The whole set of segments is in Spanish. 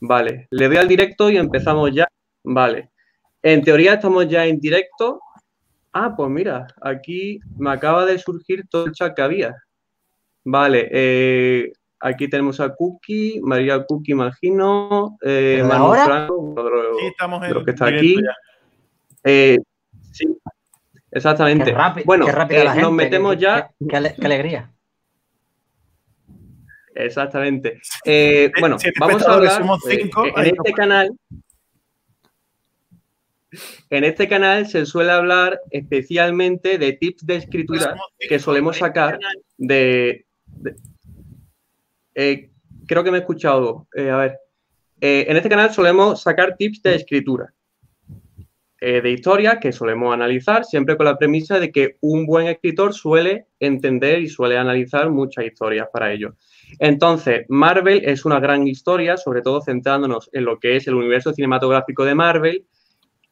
Vale, le doy al directo y empezamos ya. Vale. En teoría estamos ya en directo. Ah, pues mira, aquí me acaba de surgir todo el chat que había. Vale, eh, aquí tenemos a Cookie, María Cookie, imagino, eh, Manu Franco, uno de los, Sí, estamos de en los que está aquí. Eh, sí, exactamente. Qué rápido, bueno, qué eh, la gente, nos metemos qué- ya. Qué, qué ale- qué alegría. Exactamente. Eh, bueno, vamos a hablar somos eh, cinco. en este canal. En este canal se suele hablar especialmente de tips de escritura cinco. que solemos sacar de. de- eh, creo que me he escuchado. eh, a ver. En este canal solemos sacar tips de escritura. de historia que solemos analizar, siempre con la premisa de que un buen escritor suele entender y suele analizar muchas historias para ello. Entonces, Marvel es una gran historia, sobre todo centrándonos en lo que es el universo cinematográfico de Marvel,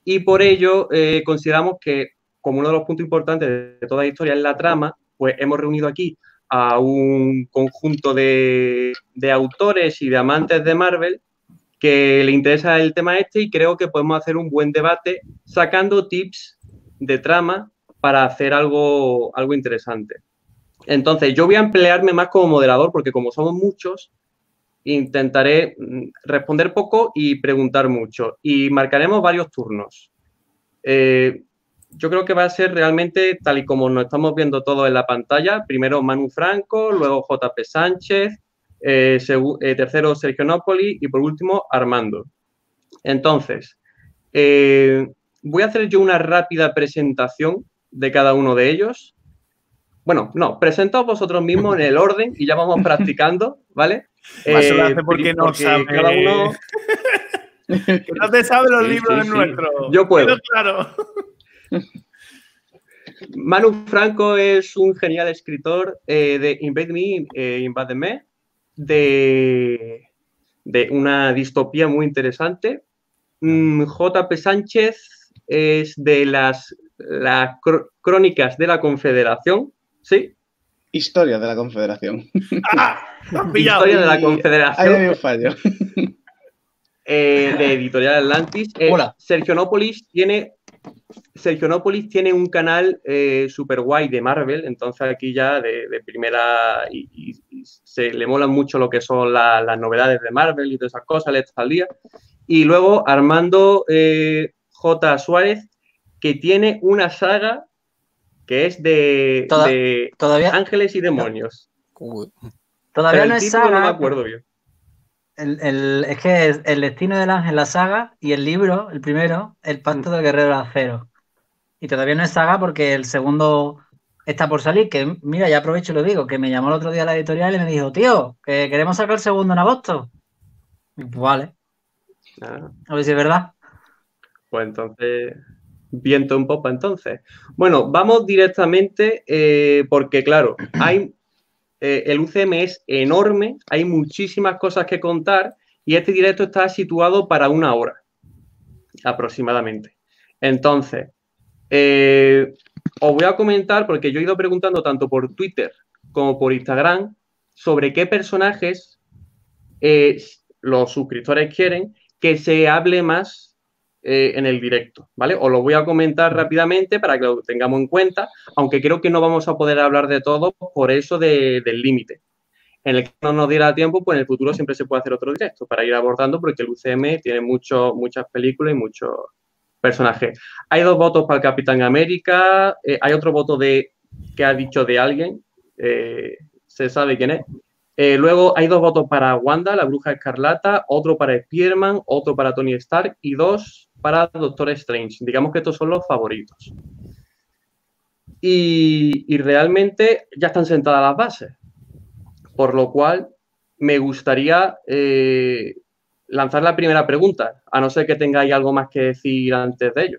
y por ello eh, consideramos que, como uno de los puntos importantes de toda la historia es la trama, pues hemos reunido aquí a un conjunto de, de autores y de amantes de Marvel que le interesa el tema este y creo que podemos hacer un buen debate sacando tips de trama para hacer algo, algo interesante. Entonces, yo voy a emplearme más como moderador porque como somos muchos, intentaré mm, responder poco y preguntar mucho. Y marcaremos varios turnos. Eh, yo creo que va a ser realmente tal y como nos estamos viendo todos en la pantalla. Primero Manu Franco, luego JP Sánchez, eh, eh, tercero Sergio Napoli y por último Armando. Entonces, voy a hacer yo una rápida presentación de cada uno de ellos. Bueno, no, presentaos vosotros mismos en el orden y ya vamos practicando, ¿vale? Más Eh, hace porque no sabe. cada uno no te sabe los Sí, libros sí, de sí. nuestro. Yo puedo. Pero claro. Manu Franco es un genial escritor eh, de Invade Me, eh, Invade Me, de, de una distopía muy interesante. Mm, JP Sánchez es de las, las cr- crónicas de la Confederación, ¿sí? Historia de la Confederación. ¡Ah! te has pillado. Historia de la Ahí Confederación. había un fallo. eh, de Editorial Atlantis. Eh, Hola. Sergionópolis tiene. Sergionópolis tiene un canal eh, super guay de Marvel, entonces aquí ya de, de primera y, y- y se le molan mucho lo que son la- las novedades de Marvel y todas esas cosas, le está al día. Y luego Armando eh, J. Suárez, que tiene una saga que es de, Toda- de Todavía, ángeles y demonios. Todavía Pero no es saga. no me acuerdo bien. El, el- es que es el destino del ángel, la saga, y el libro, el primero, el pacto del guerrero de acero. Y todavía no es saga porque el segundo está por salir. Que mira, ya aprovecho y lo digo, que me llamó el otro día la editorial y me dijo, tío, que queremos sacar el segundo en agosto. Y, pues vale, Ah. a ver si es verdad. Pues entonces, viento en popa entonces. Bueno, vamos directamente eh, porque, claro, hay eh, el UCM es enorme, hay muchísimas cosas que contar y este directo está situado para una hora aproximadamente. Entonces, eh, os voy a comentar, porque yo he ido preguntando tanto por Twitter como por Instagram sobre qué personajes los suscriptores quieren que se hable más eh, en el directo, ¿vale? Os lo voy a comentar rápidamente para que lo tengamos en cuenta, aunque creo que no vamos a poder hablar de todo por eso de- del límite. En el que no nos diera tiempo, pues en el futuro siempre se puede hacer otro directo para ir abordando, porque el UCM tiene mucho, muchas películas y muchos personajes. Hay dos votos para el Capitán América, eh, hay otro voto de que ha dicho de alguien, eh, se sabe quién es. Luego hay dos votos para Wanda, la bruja escarlata, otro para Spider-Man, otro para Tony Stark y dos para Doctor Strange. Digamos que estos son los favoritos. Y, y realmente ya están sentadas las bases. Por lo cual me gustaría eh, lanzar la primera pregunta, a no ser que tengáis algo más que decir antes de ello.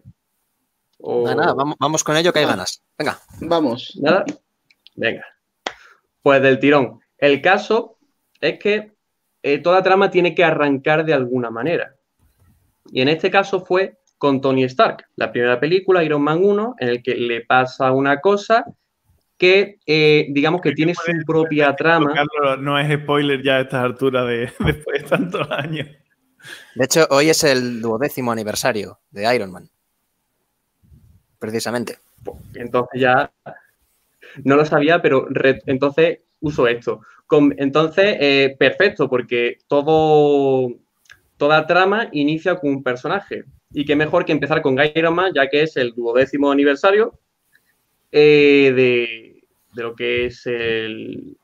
O- Nada, nada, vamos, vamos con ello que hay ganas. Venga. Vamos. ¿Nada? Venga. Pues del tirón. El caso es que eh, toda trama tiene que arrancar de alguna manera. Y en este caso fue con Tony Stark, la primera película, Iron Man 1, en el que le pasa una cosa que, eh, digamos que tiene su propia trama. Carlos, no es spoiler ya a estas alturas de, después de tantos años. De hecho, hoy es el duodécimo aniversario de Iron Man. Precisamente. Entonces ya no lo sabía, pero re- entonces uso esto. Con- entonces, eh, perfecto, porque todo, toda trama inicia con un personaje. Y qué mejor que empezar con Iron Man, ya que es el duodécimo aniversario eh, de, de lo que es el,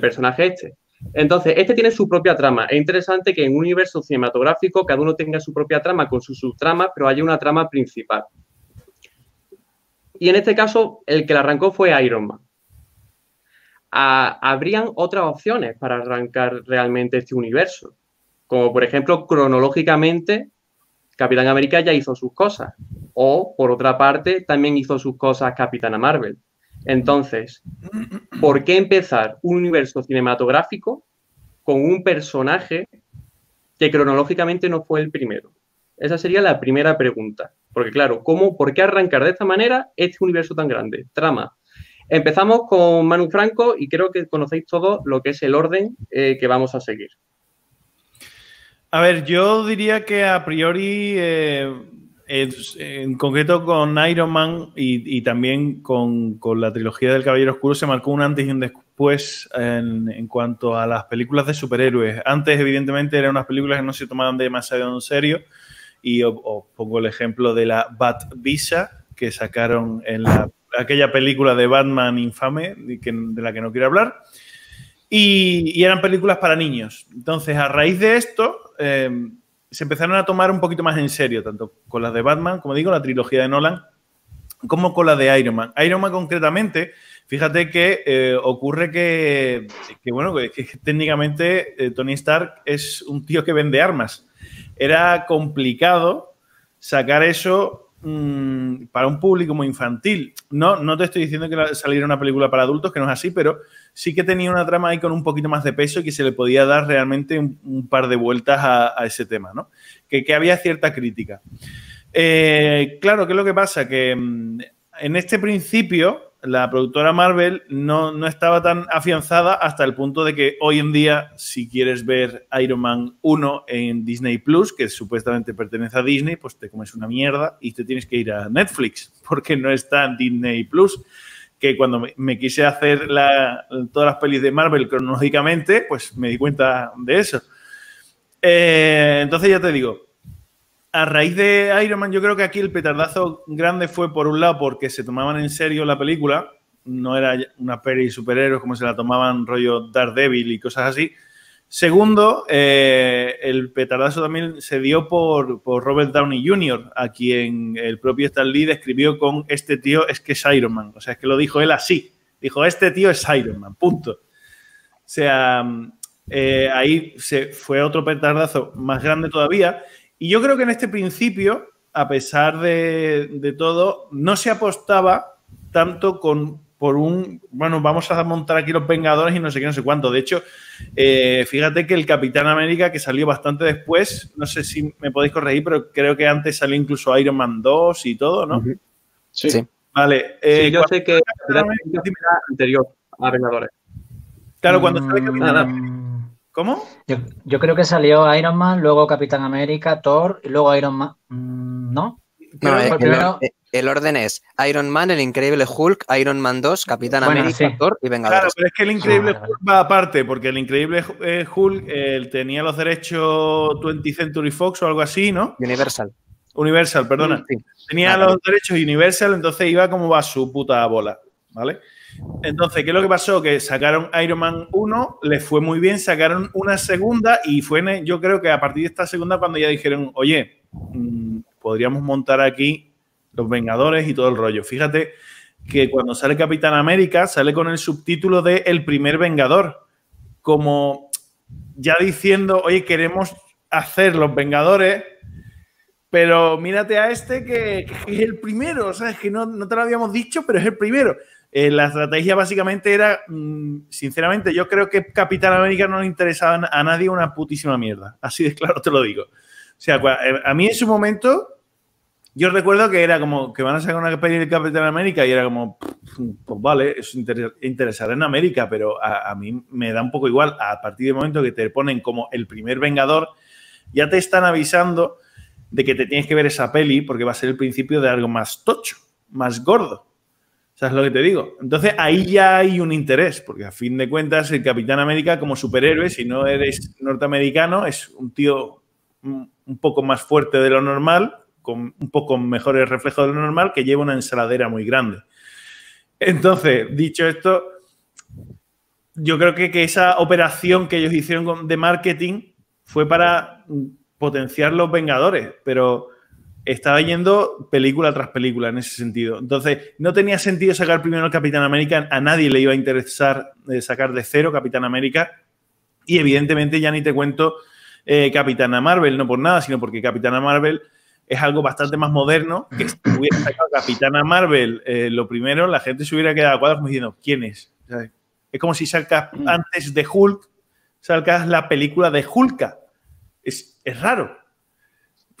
personaje este. Entonces, este tiene su propia trama. Es interesante que en un universo cinematográfico cada uno tenga su propia trama con sus subtramas, pero haya una trama principal. Y en este caso, el que la arrancó fue Iron Man. Ah, habrían otras opciones para arrancar realmente este universo. Como por ejemplo, cronológicamente, Capitán América ya hizo sus cosas. O, por otra parte, también hizo sus cosas Capitana Marvel. Entonces, ¿por qué empezar un universo cinematográfico con un personaje que cronológicamente no fue el primero? Esa sería la primera pregunta. Porque claro, ¿cómo, ¿por qué arrancar de esta manera este universo tan grande? Trama. Empezamos con Manu Franco y creo que conocéis todos lo que es el orden eh, que vamos a seguir. A ver, yo diría que a priori, eh, en concreto con Iron Man y, también con, con la trilogía del Caballero Oscuro, se marcó un antes y un después en, en cuanto a las películas de superhéroes. Antes, evidentemente, eran unas películas que no se tomaban demasiado en serio. Y os, os pongo el ejemplo de la Bat Visa que sacaron en la- aquella película de Batman infame, de, que- de la que no quiero hablar. Y, eran películas para niños. Entonces, a raíz de esto, eh, se empezaron a tomar un poquito más en serio, tanto con las de Batman, como digo, la trilogía de Nolan, como con la de Iron Man. Iron Man concretamente, fíjate que eh, ocurre que, bueno, técnicamente eh, Tony Stark es un tío que vende armas. Era complicado sacar eso mm, para un público muy infantil. No, no te estoy diciendo que saliera una película para adultos, que no es así, pero sí que tenía una trama ahí con un poquito más de peso y que se le podía dar realmente un, par de vueltas a, a ese tema, ¿no? Que, que había cierta crítica. Eh, claro, ¿qué es lo que pasa? Que mm, en este principio la productora Marvel no, no estaba tan afianzada hasta el punto de que hoy en día, si quieres ver Iron Man 1 en Disney Plus, que supuestamente pertenece a Disney, pues te comes una mierda y te tienes que ir a Netflix, porque no está en Disney Plus. Que cuando me, quise hacer la- todas las pelis de Marvel cronológicamente, pues me di cuenta de eso. Eh, entonces ya te digo, a raíz de Iron Man, yo creo que aquí el petardazo grande fue, por un lado, porque se tomaban en serio la película. No era una peli superhéroes como se la tomaban rollo Daredevil y cosas así. Segundo, eh, el petardazo también se dio por, por Robert Downey Jr., a quien el propio Stan Lee describió con este tío es que es Iron Man. O sea, es que lo dijo él así. Dijo, este tío es Iron Man, punto. O sea, eh, ahí se fue otro petardazo más grande todavía. Y yo creo que en este principio, a pesar de, de todo, no se apostaba tanto con por un, bueno, vamos a montar aquí los Vengadores y no sé qué, no sé cuánto. De hecho, eh, fíjate que el Capitán América, que salió bastante después, no sé si me podéis corregir, pero creo que antes salió incluso Iron Man 2 y todo, ¿no? Ujú. Sí. Sí. Sí, Vale. eh, yo cuando- sé que era anterior a Vengadores. claro, cuando sale Mm, Capitán Nada. América. ¿Cómo? Yo, yo creo que salió Iron Man, luego Capitán América, Thor y luego Iron Man. Mm, ¿No? Eh, el, primero- eh, el orden es Iron Man, el Increíble Hulk, Iron Man 2, Capitán Bueno, América, sí. Thor y Claro, Vengadores. pero es que el Increíble Ah. Hulk va aparte, porque el Increíble eh, Hulk eh, tenía los derechos 20th Century Fox o algo así, ¿no? Universal. Universal, perdona. Sí. Tenía los derechos Universal, entonces iba como va su puta bola, ¿vale? Entonces, ¿qué es lo que pasó? Que sacaron Iron Man 1, les fue muy bien, sacaron una segunda y fue, en- yo creo que a partir de esta segunda cuando ya dijeron, oye, mm, podríamos montar aquí los Vengadores y todo el rollo. Fíjate que cuando sale Capitán América sale con el subtítulo de El primer Vengador, como ya diciendo, oye, queremos hacer los Vengadores, pero mírate a este que, es el primero, o sea, es que no, no te lo habíamos dicho, pero es el primero. Eh, la estrategia básicamente era, mm, sinceramente, yo creo que Capitán América no le interesaba a nadie una putísima mierda. Así de claro te lo digo. O sea, eh, a mí en su momento, yo recuerdo que era como que van a sacar una peli de Capitán América y era como, pues vale, es inter- en América, pero a, a mí me da un poco igual. A partir del momento que te ponen como el primer Vengador, Ya te están avisando de que te tienes que ver esa peli porque va a ser el principio de algo más tocho, más gordo. ¿Sabes lo que te digo? Entonces ahí ya hay un interés, porque a fin de cuentas el Capitán América como superhéroe, si no eres norteamericano, es un tío un poco más fuerte de lo normal, con un poco mejores reflejos de lo normal, que lleva una ensaladera muy grande. Entonces, dicho esto, yo creo que, que esa operación que ellos hicieron de marketing fue para mm, potenciar los Vengadores, pero estaba yendo película tras película en ese sentido. Entonces, no tenía sentido sacar primero el Capitán América, a nadie le iba a interesar eh, sacar de cero Capitán América, y evidentemente ya ni te cuento eh, Capitana Marvel, no por nada, sino porque Capitana Marvel es algo bastante más moderno, que si hubiera sacado Capitana Marvel eh, lo primero, la gente se hubiera quedado a cuadros como diciendo, ¿quién es? Es como si sacas Mm. antes de Hulk, sacas la película de Hulka. Es, es raro,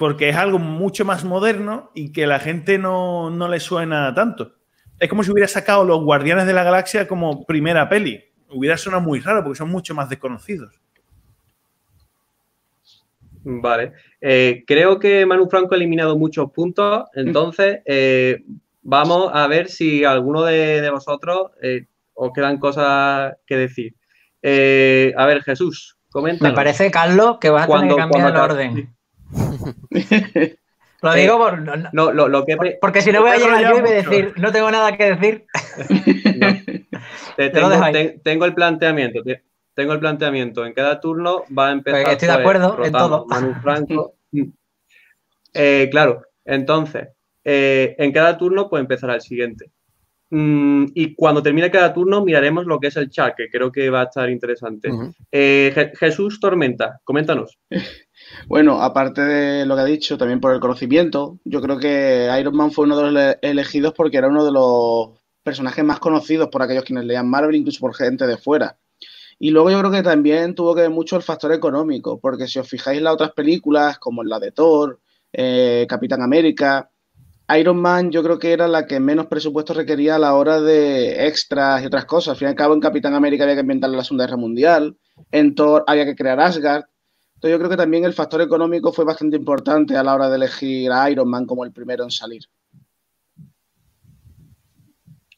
porque es algo mucho más moderno y que la gente no, no le suena tanto. Es como si hubiera sacado Los Guardianes de la Galaxia como primera peli. Hubiera sonado muy raro porque son mucho más desconocidos. Vale. Eh, creo que Manu Franco ha eliminado muchos puntos, entonces eh, vamos a ver si alguno de, de vosotros eh, os quedan cosas que decir. Eh, a ver, Jesús, comenta. Me parece, Carlos, que vas a tener Cuando- que cambiar el orden. Lo digo por, no- no- No, lo, lo que pe- porque si no voy a llegar yo y voy a decir, no tengo nada que decir. te- tengo, te- el planteamiento. te- Tengo el planteamiento. En cada turno va a empezar. Pues estoy de pues, acuerdo en todo. Manu Franco. Eh, claro, entonces, eh, en cada turno, pues empezará el siguiente. Mm, y cuando termine cada turno, miraremos lo que es el chat, que creo que va a estar interesante. Eh, Je- Jesús Tormenta, coméntanos. Bueno, aparte de lo que ha dicho, también por el conocimiento, yo creo que Iron Man fue uno de los ele- elegidos porque era uno de los personajes más conocidos por aquellos quienes leían Marvel, incluso por gente de fuera. Y luego yo creo que también tuvo que ver mucho el factor económico, porque si os fijáis en las otras películas, como la de Thor, eh, Capitán América, Iron Man yo creo que era la que menos presupuesto requería a la hora de extras y otras cosas. Al fin y al cabo, en Capitán América había que inventar la Segunda Guerra Mundial, en Thor había que crear Asgard. Entonces yo creo que también el factor económico fue bastante importante a la hora de elegir a Iron Man como el primero en salir.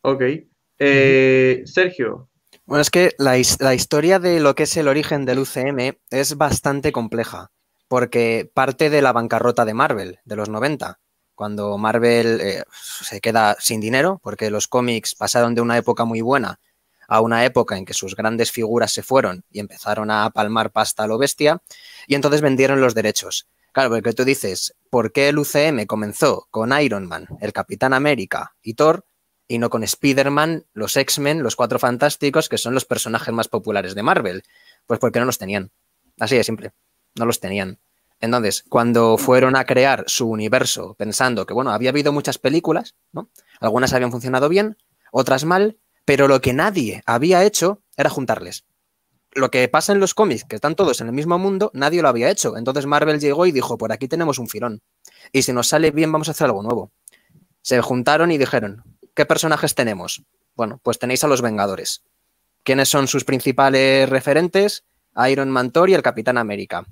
Ok. Eh, Sergio, Bueno, es que la, la historia de lo que es el origen del UCM es bastante compleja, porque parte de la bancarrota de Marvel de los 90, cuando Marvel eh, se queda sin dinero, porque los cómics pasaron de una época muy buena a una época en que sus grandes figuras se fueron y empezaron a palmar pasta a lo bestia, y entonces vendieron los derechos. Claro, porque tú dices, ¿por qué el UCM comenzó con Iron Man, el Capitán América y Thor, y no con Spider-Man, los X-Men, los Cuatro Fantásticos, que son los personajes más populares de Marvel. Pues porque no los tenían. Así de simple. No los tenían. Entonces, cuando fueron a crear su universo, pensando que, bueno, había habido muchas películas, ¿no? Algunas habían funcionado bien, otras mal, pero lo que nadie había hecho era juntarles. Lo que pasa en los cómics, que están todos en el mismo mundo, nadie lo había hecho. Entonces Marvel llegó y dijo, por aquí tenemos un filón. Y si nos sale bien, vamos a hacer algo nuevo. Se juntaron y dijeron, ¿qué personajes tenemos? Bueno, pues tenéis a los Vengadores. ¿Quiénes son sus principales referentes? Iron Man, Thor y el Capitán América.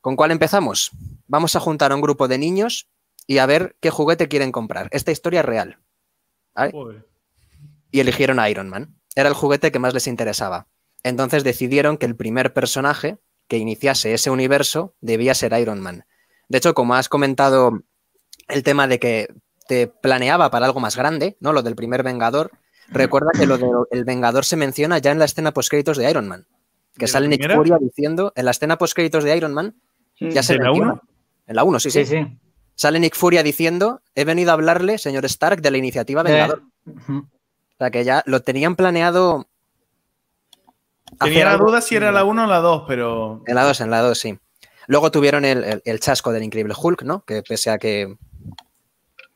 ¿Con cuál empezamos? Vamos a juntar a un grupo de niños y a ver qué juguete quieren comprar. Esta historia es real. Y eligieron a Iron Man. Era el juguete que más les interesaba. Entonces decidieron que el primer personaje que iniciase ese universo debía ser Iron Man. De hecho, como has comentado el tema de que te planeaba para algo más grande, ¿no? Lo del primer Vengador. Recuerda que lo del Vengador se menciona ya en la escena postcréditos de Iron Man. ¿De Que la sale Nick? Fury diciendo, en la escena postcréditos de Iron Man, ya se ¿De la menciona. uno? En la 1, sí, sí, Sí, sí. Sale Nick Furia diciendo, he venido a hablarle, señor Stark, de la iniciativa Vengador. O sea, que ya lo tenían planeado. Tenía la duda si era la 1 o la 2, pero. En la 2, en la 2, sí. Luego tuvieron el, el- el chasco del Increíble Hulk, ¿no? Que pese a que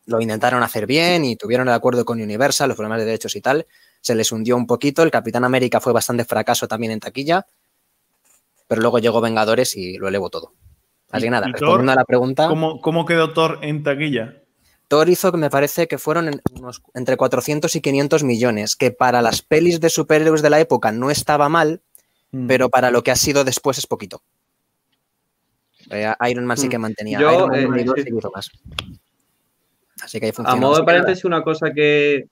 lo intentaron hacer bien y tuvieron el acuerdo con Universal, los problemas de derechos y tal, se les hundió un poquito. El Capitán América fue bastante fracaso también en taquilla, pero luego llegó Vengadores y lo elevó todo. Así que ¿Y- nada, respondiendo a la pregunta, ¿Cómo, cómo quedó Thor en taquilla? Thor hizo que me parece que fueron en unos, entre 400 y 500 millones, que para las pelis de superhéroes de la época no estaba mal, Mm. pero para lo que ha sido después es poquito. Eh, Iron Man sí que mantenía. Yo, Iron Man eh, y sí. hizo más. Así que ahí A funciona. modo Así de paréntesis, una cosa que.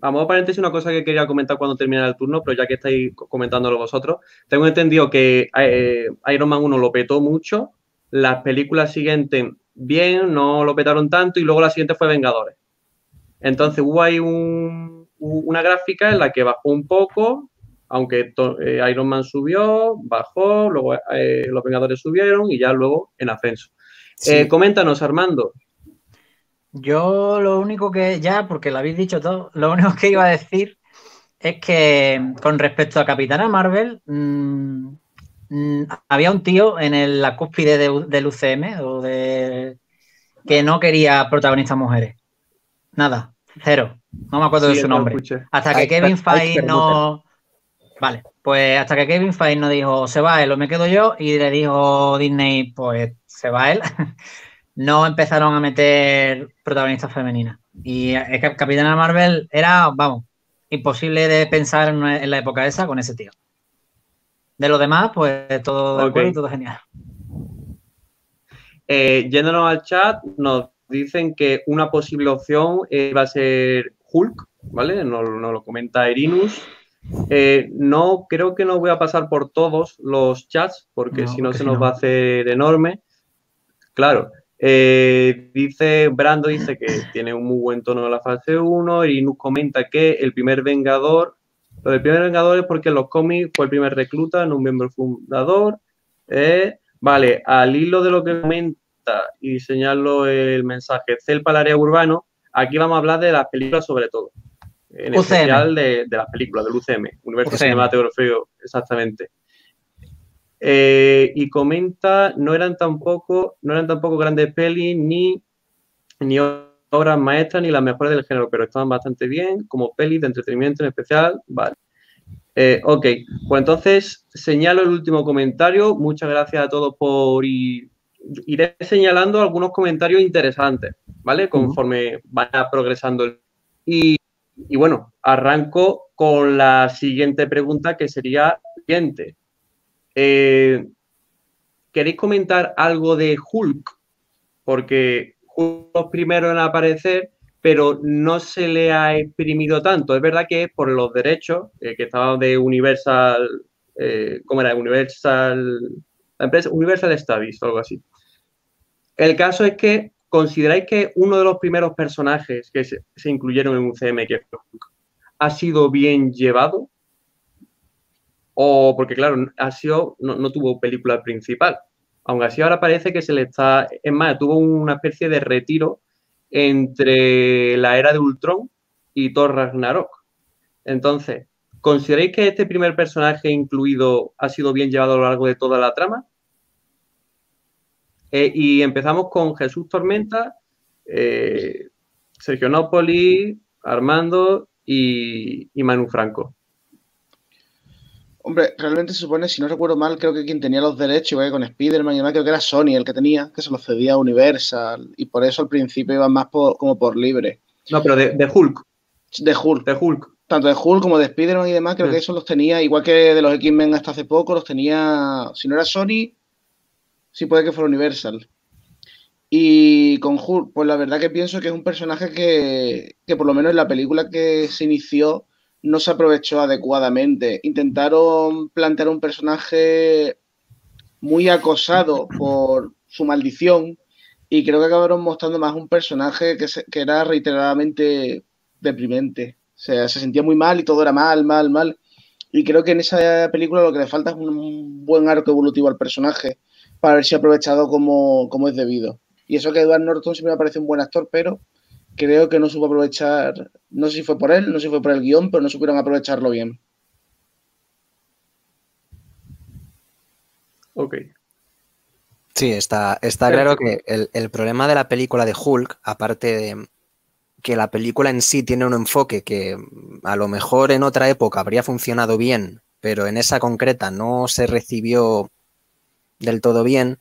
A modo de paréntesis, una cosa que quería comentar cuando terminara el turno, pero ya que estáis comentándolo vosotros, tengo entendido que eh, Iron Man 1 lo petó mucho, las películas siguientes bien, no lo petaron tanto, y luego la siguiente fue Vengadores. Entonces hubo ahí un- una gráfica en la que bajó un poco, aunque eh, Iron Man subió, bajó, luego eh, los Vengadores subieron y ya luego en ascenso. Sí. Eh, coméntanos, Armando. Yo lo único que, ya, porque lo habéis dicho todo, lo único que iba a decir es que con respecto a Capitana Marvel, mm, había un tío en el- la cúspide de- del UCM o de, que no quería protagonistas mujeres. Nada, cero. No me acuerdo de su nombre. Hasta que Kevin Feige no. Vale, pues hasta que Kevin Feige no dijo se va él o me quedo yo y le dijo Disney pues se va él, no empezaron a meter protagonistas femeninas. Y es que Capitana Marvel era, vamos, imposible de pensar en la época esa con ese tío. De lo demás, pues todo de acuerdo y todo genial. Eh, yéndonos al chat, nos dicen que una posible opción eh, va a ser Hulk, ¿vale? Nos, nos lo comenta Erinus. Eh, no, creo que no voy a pasar por todos los chats, porque No, si no se nos no. va a hacer enorme. Claro. eh, dice, Brando dice que tiene un muy buen tono en la fase 1. Erinus comenta que el primer Vengador, lo del primer Vengador es porque los cómics fue el primer recluta, no un miembro fundador. Eh, vale, al hilo de lo que comenta y señalo el mensaje Cel para el área urbano, aquí vamos a hablar de las películas sobre todo. En UCM. especial de, de las películas, del UCM, Universo. Cinematográfico, exactamente. Eh, y comenta, no eran tampoco, no eran tampoco grandes pelis ni, ni obras maestras ni las mejores del género, pero estaban bastante bien, como pelis de entretenimiento en especial, vale. Eh, ok, pues entonces señalo el último comentario. Muchas gracias a todos por ir. Iré señalando algunos comentarios interesantes, ¿vale? Conforme vaya progresando. Y, y bueno, arranco con la siguiente pregunta que sería siguiente. Eh, ¿Queréis comentar algo de Hulk? Porque los primeros en aparecer, pero no se le ha exprimido tanto. Es verdad que por los derechos, eh, que estaba de Universal, eh, ¿cómo era? Universal, la empresa Universal Studies o algo así. El caso es que consideráis que uno de los primeros personajes que se, incluyeron en UCM, que ha sido bien llevado. O porque, claro, ha sido, no, no tuvo película principal. Aún así, ahora parece que se le está. Es más, tuvo una especie de retiro entre la era de Ultron y Thor Ragnarok. Entonces, ¿consideráis que este primer personaje incluido ha sido bien llevado a lo largo de toda la trama? Eh, y empezamos con Jesús Tormenta, eh, Sergio Nópoli, Armando y Manu Franco. Hombre, realmente se supone, si no recuerdo mal, creo que quien tenía los derechos, igual que con Spider-Man y demás, creo que era Sony el que tenía, que se los cedía a Universal, y por eso al principio iban más por- como por libre. No, pero de, de Hulk, De Hulk, de Hulk. tanto de Hulk como de Spider-Man y demás, creo que eso los tenía, igual que de los X-Men hasta hace poco, los tenía, si no era Sony, sí puede que fuera Universal. Y con Hulk, pues la verdad que pienso que es un personaje que, que por lo menos en la película que se inició no se aprovechó adecuadamente. Intentaron plantear un personaje muy acosado por su maldición y creo que acabaron mostrando más un personaje que, se- que era reiteradamente deprimente. O sea, se sentía muy mal y todo era mal, mal, mal. Y creo que en esa película lo que le falta es un buen arco evolutivo al personaje para si aprovechado como, como es debido. Y eso que Edward Norton siempre me parece un buen actor, pero creo que no supo aprovechar, no sé si fue por él, no sé si fue por el guion, pero no supieron aprovecharlo bien. Ok. Sí, está, está claro que el, el problema de la película de Hulk, aparte de que la película en sí tiene un enfoque que mm, a lo mejor en otra época habría funcionado bien, pero en esa concreta no se recibió del todo bien,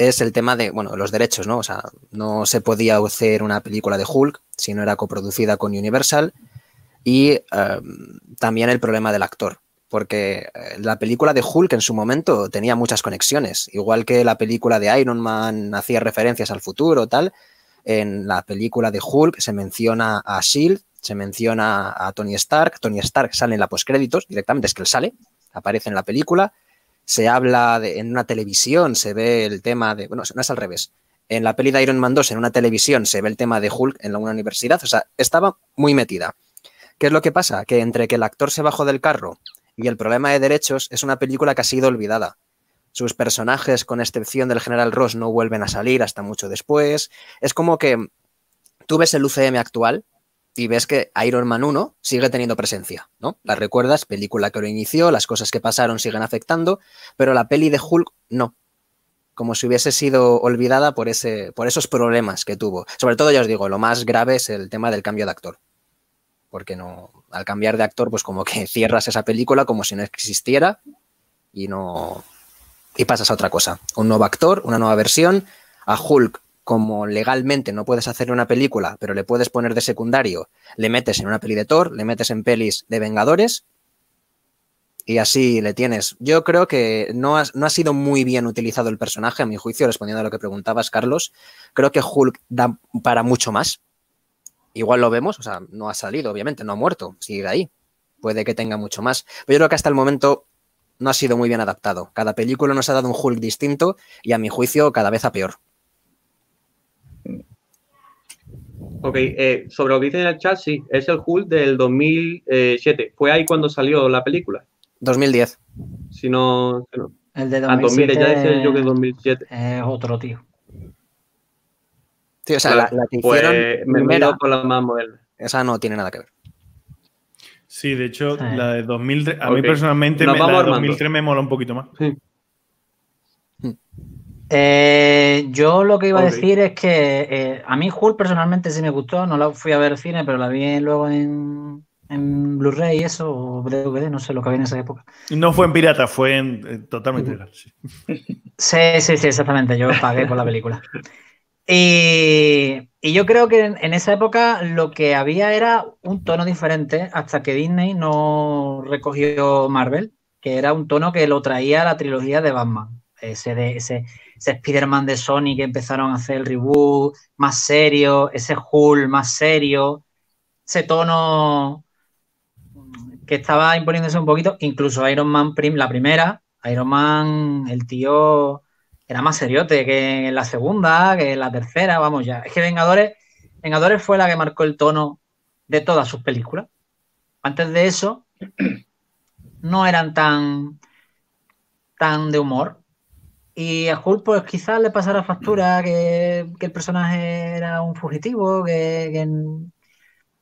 es el tema de, bueno, los derechos, ¿no? O sea, no se podía hacer una película de Hulk si no era coproducida con Universal y eh, también el problema del actor. porque eh, la película de Hulk en su momento tenía muchas conexiones, igual que la película de Iron Man hacía referencias al futuro, tal. En la película de Hulk se menciona a Shield, se menciona a Tony Stark, Tony Stark sale en la postcréditos, directamente es que él sale, aparece en la película, se habla de, en una televisión, se ve el tema de, bueno, no es al revés, en la peli de Iron Man 2 en una televisión se ve el tema de Hulk en una universidad, o sea, estaba muy metida. ¿Qué es lo que pasa? Que entre que el actor se bajó del carro y el problema de derechos es una película que ha sido olvidada. Sus personajes, con excepción del general Ross, no vuelven a salir hasta mucho después. Es como que tú ves el UCM actual y ves que Iron Man 1 sigue teniendo presencia, ¿no? La recuerdas, película que lo inició, las cosas que pasaron siguen afectando, pero la peli de Hulk no como si hubiese sido olvidada por, ese, por esos problemas que tuvo. Sobre todo, ya os digo, lo más grave es el tema del cambio de actor. Porque no, al cambiar de actor, pues como que cierras esa película como si no existiera y no. y pasas a otra cosa. Un nuevo actor, una nueva versión. A Hulk, como legalmente no puedes hacer una película, pero le puedes poner de secundario, le metes en una peli de Thor, le metes en pelis de Vengadores y así le tienes. Yo creo que no ha, no ha, sido muy bien utilizado el personaje, a mi juicio, respondiendo a lo que preguntabas, Carlos. Creo que Hulk da para mucho más. Igual lo vemos, o sea, no ha salido, obviamente, no ha muerto, sigue ahí. Puede que tenga mucho más. Pero yo creo que hasta el momento no ha sido muy bien adaptado. Cada película nos ha dado un Hulk distinto y a mi juicio cada vez a peor. Ok, eh, sobre lo que dice en el chat, sí, es el Hulk del 2007. Fue ahí cuando salió la película. 2010. Si no. El de Ah, 2007 2000, ya decía yo que 2007. es otro tío. Sí, o sea, la, la que Pues hicieron me he primera, con la más moderna. esa no tiene nada que ver. Sí, de hecho, Sí. la de 2003, a mí Ok. personalmente Nos me- vamos la de armando. 2003 me mola un poquito más. Eh, yo lo que iba a decir es que eh, a mí Hulk personalmente sí me gustó, no la fui a ver al cine, pero la vi luego en, en Blu-ray y eso, o DVD, no sé lo que había en esa época. No fue en pirata, fue en eh, totalmente legal. sí. Sí, sí, sí, exactamente, yo pagué por la película. Y, y yo creo que en, en esa época lo que había era un tono diferente hasta que Disney no recogió Marvel, que era un tono que lo traía la trilogía de Batman. Ese, de, ese, ese Spider-Man de Sony que empezaron a hacer el reboot más serio, ese Hulk más serio, ese tono que estaba imponiéndose un poquito, incluso Iron Man, prim- la primera, Iron Man, el tío era más seriote que en la segunda, que en la tercera, vamos ya. Es que Vengadores, Vengadores fue la que marcó el tono de todas sus películas. Antes de eso, no eran tan, tan de humor. Y a Hulk, pues quizás le pasara factura que, que el personaje era un fugitivo, que, que-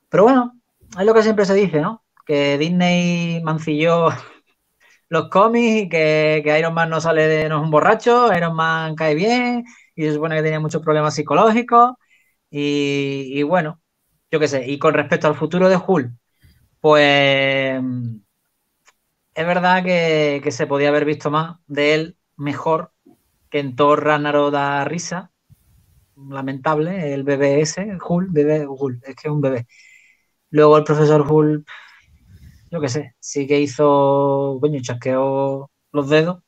Pero bueno, es lo que siempre se dice, ¿no? Que Disney mancilló los cómics y que, que Iron Man no sale de no es un borracho, Iron Man cae bien y se supone que tenía muchos problemas psicológicos y, y bueno, yo qué sé, y con respecto al futuro de Hulk, pues es verdad que, que se podía haber visto más de él mejor que en Thor Ragnarok da risa, lamentable, el bebé ese, el Hulk, bebé Hulk, es que es un bebé. Luego el profesor Hulk, yo qué sé, sí que hizo, coño, chasqueó los dedos.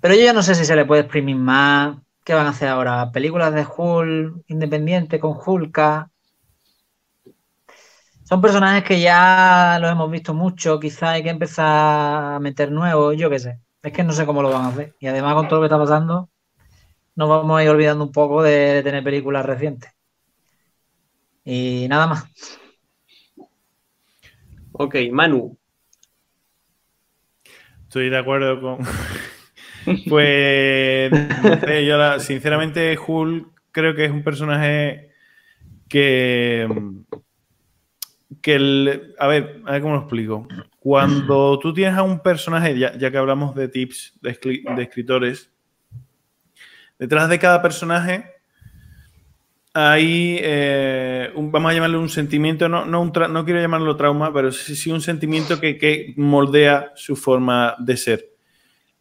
Pero yo ya no sé si se le puede exprimir más. ¿Qué van a hacer ahora? ¿Películas de Hulk independiente con Hulka? Son personajes que ya los hemos visto mucho, quizá hay que empezar a meter nuevos, yo qué sé. Es que no sé cómo lo van a hacer. Y además con todo lo que está pasando, nos vamos a ir olvidando un poco de, de tener películas recientes. Y nada más. Ok, Manu. Estoy de acuerdo con. pues. no sé, yo la- sinceramente, Hulk creo que es un personaje que. que el- a ver, a ver cómo lo explico. Cuando tú tienes a un personaje, ya, ya que hablamos de tips de, escri- de escritores, detrás de cada personaje hay, eh, un- vamos a llamarle un sentimiento, no, no, un tra- no quiero llamarlo trauma, pero sí, sí un sentimiento que, que moldea su forma de ser.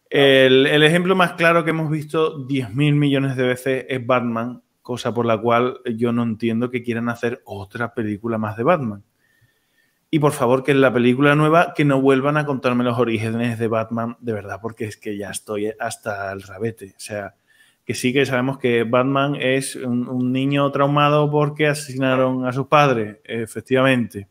El, el ejemplo más claro que hemos visto 10.000 millones de veces es Batman, cosa por la cual yo no entiendo que quieran hacer otra película más de Batman. Y por favor, que en la película nueva, que no vuelvan a contarme los orígenes de Batman de verdad, porque es que ya estoy hasta el rabete. O sea, que sí que sabemos que Batman es un, niño traumado porque asesinaron a sus padres, efectivamente.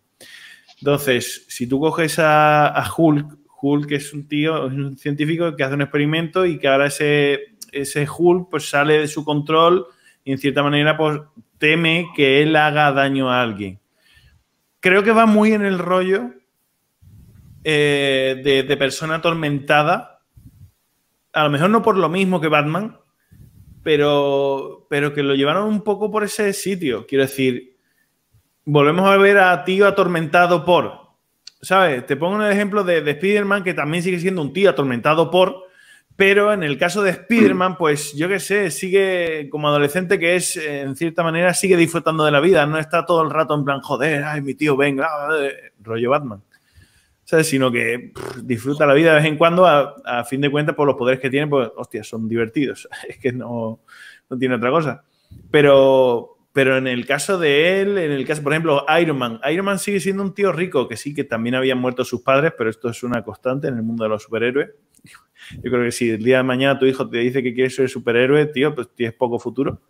Entonces, si tú coges a, Hulk, Hulk es un tío, es un científico que hace un experimento y que ahora ese, ese Hulk pues sale de su control y en cierta manera pues teme que él haga daño a alguien creo que va muy en el rollo eh, de, persona atormentada. A lo mejor no por lo mismo que Batman, pero, pero que lo llevaron un poco por ese sitio. Quiero decir, volvemos a ver a tío atormentado por. ¿Sabes? Te pongo un ejemplo de, de Spider-Man, que también sigue siendo un tío atormentado por pero en el caso de Spider-Man, pues yo qué sé, sigue como adolescente que es, en cierta manera, sigue disfrutando de la vida. No está todo el rato en plan, joder, ay, mi tío, venga, rollo Batman. ¿Sabes? Sino que disfruta la vida de vez en cuando, a, fin de cuentas, por los poderes que tiene, pues, hostia, son divertidos. Es que no, no tiene otra cosa. Pero, pero en el caso de él, en el caso, por ejemplo, Iron Man, Iron Man sigue siendo un tío rico, que sí, que también habían muerto sus padres, pero esto es una constante en el mundo de los superhéroes. Yo creo que si el día de mañana tu hijo te dice que quiere ser superhéroe, tío, pues tienes poco futuro.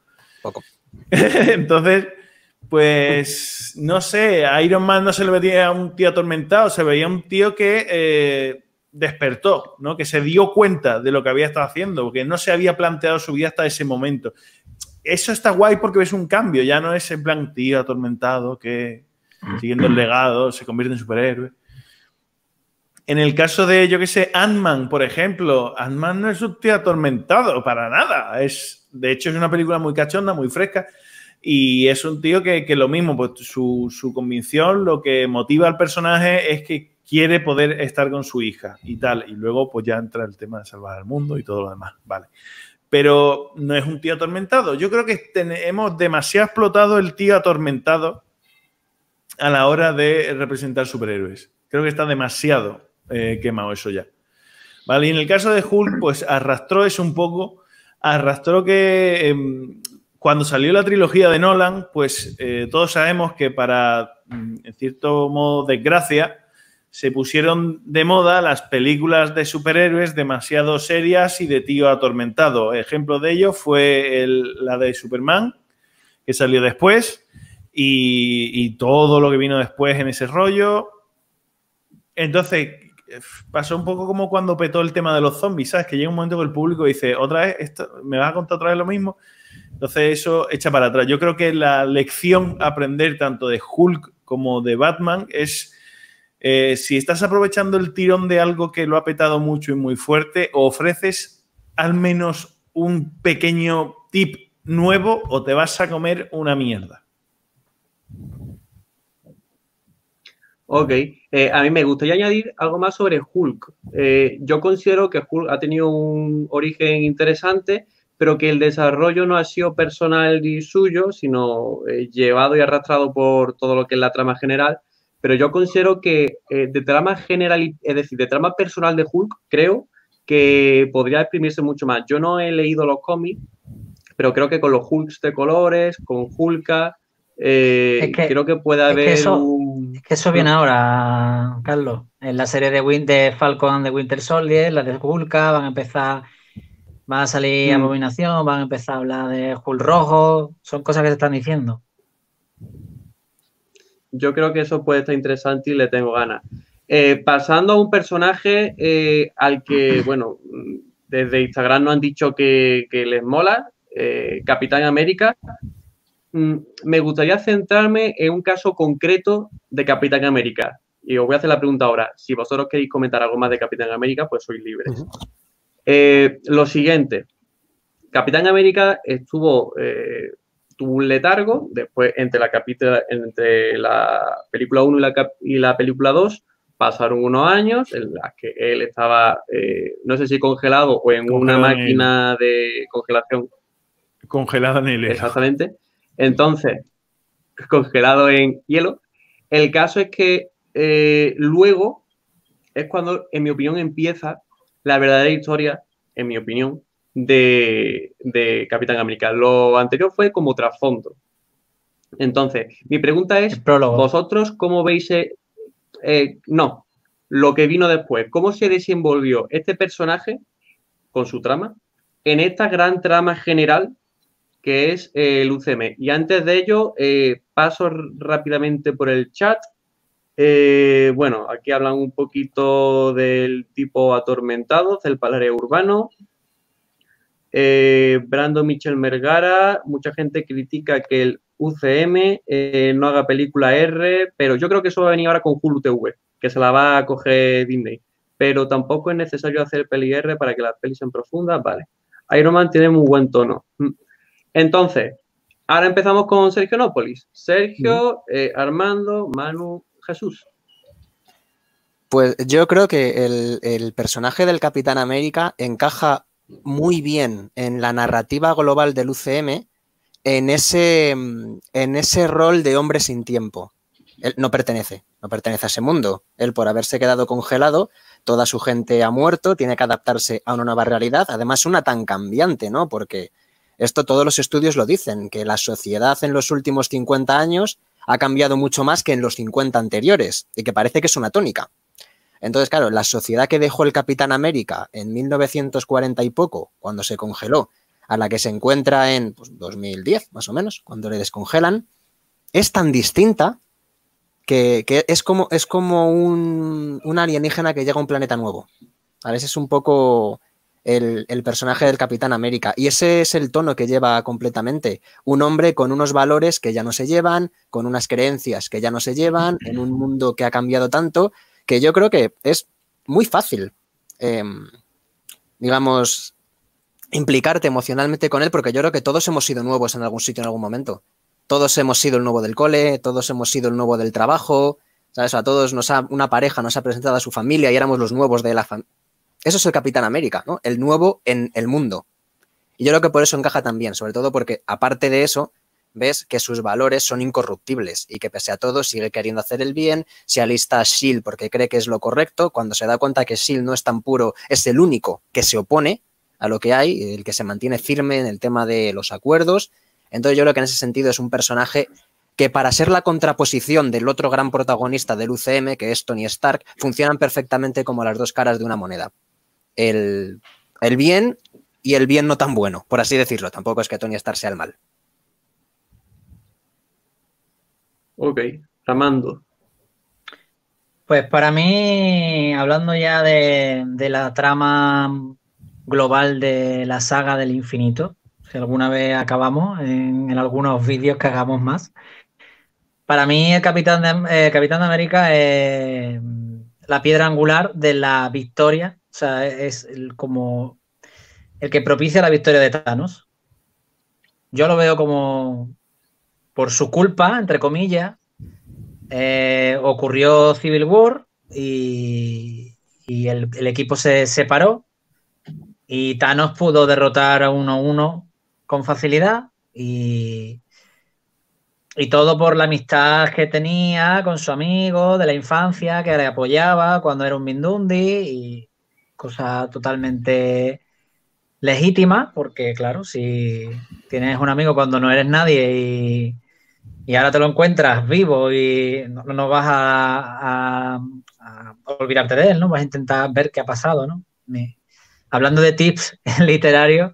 Poco. Entonces, pues no sé, a Iron Man no se le veía un tío atormentado, se veía un tío que eh, despertó, ¿no? Que se dio cuenta de lo que había estado haciendo, porque no se había planteado su vida hasta ese momento. Eso está guay porque ves un cambio, ya no es en plan tío atormentado que siguiendo el legado se convierte en superhéroe. En el caso de, yo qué sé, Ant-Man, por ejemplo, Ant-Man no es un tío atormentado para nada. Es, de hecho, es una película muy cachonda, muy fresca. Y es un tío que, lo mismo, pues su, su, convicción, lo que motiva al personaje es que quiere poder estar con su hija y tal. Y luego, pues ya entra el tema de salvar al mundo y todo lo demás. Vale. Pero no es un tío atormentado. Yo creo que hemos demasiado explotado el tío atormentado a la hora de representar superhéroes. Creo que está demasiado eh, quemado eso ya. Vale, y en el caso de Hulk, pues arrastró eso un poco, arrastró que em, cuando salió la trilogía de Nolan, pues eh, todos sabemos que para, mm, en cierto modo, desgracia, se pusieron de moda las películas de superhéroes demasiado serias y de tío atormentado. Ejemplo de ello fue la de Superman, que salió después, y, y, todo lo que vino después en ese rollo. Entonces, pasó un poco como cuando petó el tema de los zombies, ¿sabes? Que llega un momento que el público dice, otra vez, esto, ¿me vas a contar otra vez lo mismo? Entonces eso echa para atrás. Yo creo que la lección a aprender tanto de Hulk como de Batman es eh, si estás aprovechando el tirón de algo que lo ha petado mucho y muy fuerte, ofreces al menos un pequeño tip nuevo o te vas a comer una mierda. Ok, eh, a mí me gustaría añadir algo más sobre Hulk. Eh, yo considero que Hulk ha tenido un origen interesante, pero que el desarrollo no ha sido personal y suyo, sino llevado y arrastrado por todo lo que es la trama general. Pero yo considero que de trama general, es decir, de trama personal de Hulk, creo que podría exprimirse mucho más. Yo no he leído los cómics, pero creo que con los Hulks de colores, con Hulka, creo que puede haber un es que eso viene ahora, Carlos. En la serie de, de Falcon de Winter Soldier, la de Hulk, van a empezar, van a salir mm. Abominación, van a empezar a hablar de Hulk rojo. Son cosas que se están diciendo. Yo creo que eso puede estar interesante y le tengo ganas. Eh, pasando a un personaje eh, al que, bueno, desde Instagram nos han dicho que, les mola, eh, Capitán América. Mm, me gustaría centrarme en un caso concreto de Capitán América. Y os voy a hacer la pregunta ahora. Si vosotros queréis comentar algo más de Capitán América, pues sois libres. Lo siguiente. Capitán América estuvo, eh, tuvo un letargo, después entre la, entre la película 1 y la, y la película 2 pasaron unos años en las que él estaba, eh, no sé si congelado o en una máquina de congelación. Congelado en el Exactamente. Entonces, congelado en hielo. El caso es que eh, luego es cuando, en mi opinión, empieza la verdadera historia, en mi opinión, de, Capitán América. Lo anterior fue como trasfondo. Entonces, mi pregunta es, ¿vosotros cómo veis, eh, no, lo que vino después, cómo se desenvolvió este personaje con su trama en esta gran trama general que es eh, el UCM. Y antes de ello, eh, paso rápidamente por el chat. Eh, bueno, aquí hablan un poquito del tipo atormentado, del palario urbano. Brando Michel Mergara, mucha gente critica que el UCM no haga película R, pero yo creo que eso va a venir ahora con Hulu TV, que se la va a coger Disney. Pero tampoco es necesario hacer peli R para que las pelis sean profundas, vale. Iron Man tiene muy buen tono. Entonces, ahora empezamos con Sergio Nópolis. Sergio, eh, Armando, Manu, Jesús. Pues yo creo que el, personaje del Capitán América encaja muy bien en la narrativa global del UCM en ese, en ese rol de hombre sin tiempo. Él no pertenece, no pertenece a ese mundo. Él, por haberse quedado congelado, toda su gente ha muerto, tiene que adaptarse a una nueva realidad, además una tan cambiante, ¿no? Porque esto todos los estudios lo dicen, que la sociedad en los últimos 50 años ha cambiado mucho más que en los 50 anteriores y que parece que es una tónica. Entonces, claro, la sociedad que dejó el Capitán América en 1940 y poco, cuando se congeló, a la que se encuentra en 2010, pues, más o menos, cuando le descongelan, es tan distinta que, es como, es como un, un, alienígena que llega a un planeta nuevo. A veces es un poco el, personaje del Capitán América. Y ese es el tono que lleva completamente. Un hombre con unos valores que ya no se llevan, con unas creencias que ya no se llevan, en un mundo que ha cambiado tanto, que yo creo que es muy fácil, em, digamos, implicarte emocionalmente con él, porque yo creo que todos hemos sido nuevos en algún sitio en algún momento. Todos hemos sido el nuevo del cole, todos hemos sido el nuevo del trabajo, ¿sabes? A todos nos ha, una pareja nos ha presentado a su familia y éramos los nuevos de la familia eso es el Capitán América, ¿no? El nuevo en el mundo. Y yo creo que por eso encaja también, sobre todo porque aparte de eso, ves que sus valores son incorruptibles y que pese a todo sigue queriendo hacer el bien, se alista a Shield porque cree que es lo correcto, cuando se da cuenta que Shield no es tan puro, es el único que se opone a lo que hay, el que se mantiene firme en el tema de los acuerdos. Entonces yo creo que en ese sentido es un personaje que para ser la contraposición del otro gran protagonista del UCM, que es Tony Stark, funcionan perfectamente como las dos caras de una moneda el, bien y el bien no tan bueno, por así decirlo. Tampoco es que Tony Stark sea el mal. Ok, Ramando. Pues para mí, hablando ya de, la trama global de la saga del infinito, si alguna vez acabamos en, algunos vídeos que hagamos más, para mí el Capitán de, eh, Capitán de América es la piedra angular de la victoria o sea, es como el que propicia la victoria de Thanos. Yo lo veo como por su culpa, entre comillas, eh, ocurrió Civil War y, el, equipo se separó y Thanos pudo derrotar a uno a uno con facilidad y, y todo por la amistad que tenía con su amigo de la infancia que le apoyaba cuando era un Mindundi y, cosa totalmente legítima, porque claro, si tienes un amigo cuando no eres nadie y, ahora te lo encuentras vivo y no, vas a, olvidarte de él, ¿no? Vas a intentar ver qué ha pasado, ¿no? hablando de tips literarios,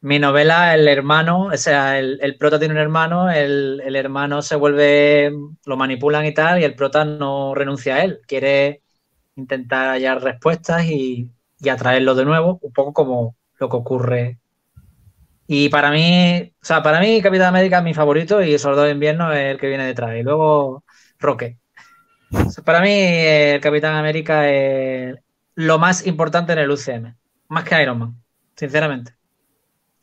mi novela, el hermano, o sea, el, el prota tiene un hermano, el, el, hermano se vuelve, lo manipulan y tal, y el prota no renuncia a él, quiere intentar hallar respuestas y, atraerlo de nuevo, un poco como lo que ocurre. Y para mí, o sea, para mí Capitán América es mi favorito y Soldado de Invierno es el que viene detrás. Y luego Roque. para mí el Capitán América es lo más importante en el UCM, más que Iron Man, sinceramente.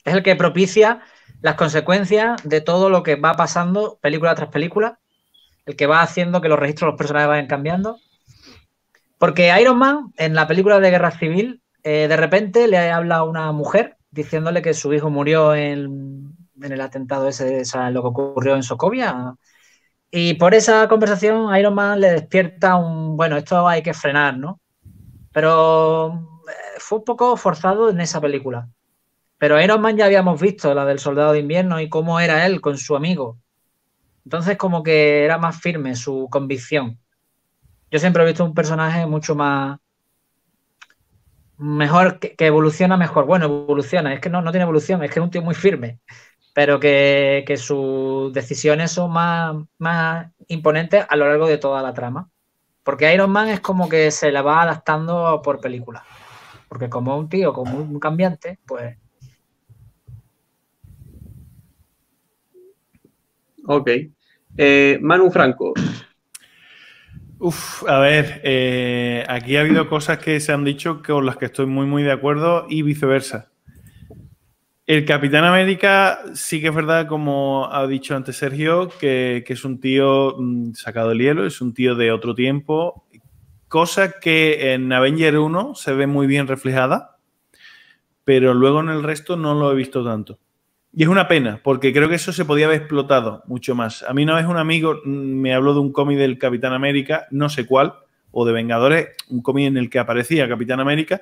Es el que propicia las consecuencias de todo lo que va pasando película tras película, el que va haciendo que los registros de los personajes vayan cambiando porque Iron Man, en la película de Guerra Civil, eh, de repente le habla a una mujer diciéndole que su hijo murió en, el atentado ese, lo que ocurrió en Sokovia. Y por esa conversación, Iron Man le despierta un, bueno, esto hay que frenar, ¿no? Pero eh, fue un poco forzado en esa película. Pero Iron Man ya habíamos visto la del Soldado de Invierno y cómo era él con su amigo. Entonces como que era más firme su convicción. Yo siempre he visto un personaje mucho más mejor, que, evoluciona mejor. Bueno, evoluciona, es que no, no tiene evolución, es que es un tío muy firme, pero que, sus decisiones son más, más imponentes a lo largo de toda la trama. Porque Iron Man es como que se la va adaptando por película. Porque como un tío, como un cambiante, pues. Ok. Eh, Manu Franco. Uf, a ver, eh, aquí ha habido cosas que se han dicho con las que estoy muy, muy de acuerdo y viceversa. El Capitán América sí que es verdad, como ha dicho antes Sergio, que, es un tío mm, sacado del hielo, es un tío de otro tiempo, cosa que en Avenger 1 se ve muy bien reflejada, pero luego en el resto no lo he visto tanto. Y es una pena, porque creo que eso se podía haber explotado mucho más. A mí una vez un amigo mm, me habló de un cómic del Capitán América, no sé cuál, o de Vengadores, un cómic en el que aparecía Capitán América,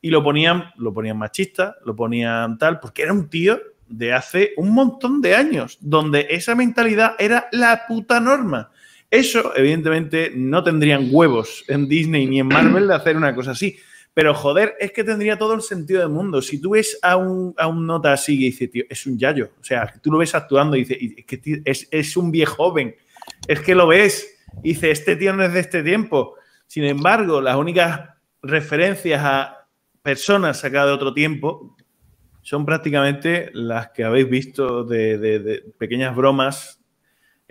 y lo ponían, lo ponían machista, lo ponían tal, porque era un tío de hace un montón de años, donde esa mentalidad era la puta norma. Eso, evidentemente, no tendrían huevos en Disney ni en Marvel de hacer una cosa así. Pero joder, es que tendría todo el sentido del mundo. Si tú ves a un, a un nota así y dices, tío, es un yayo. O sea, tú lo ves actuando y dices, es es, un viejo joven. Es que lo ves. Y dice, este tío no es de este tiempo. Sin embargo, las únicas referencias a personas sacadas de otro tiempo son prácticamente las que habéis visto de, pequeñas bromas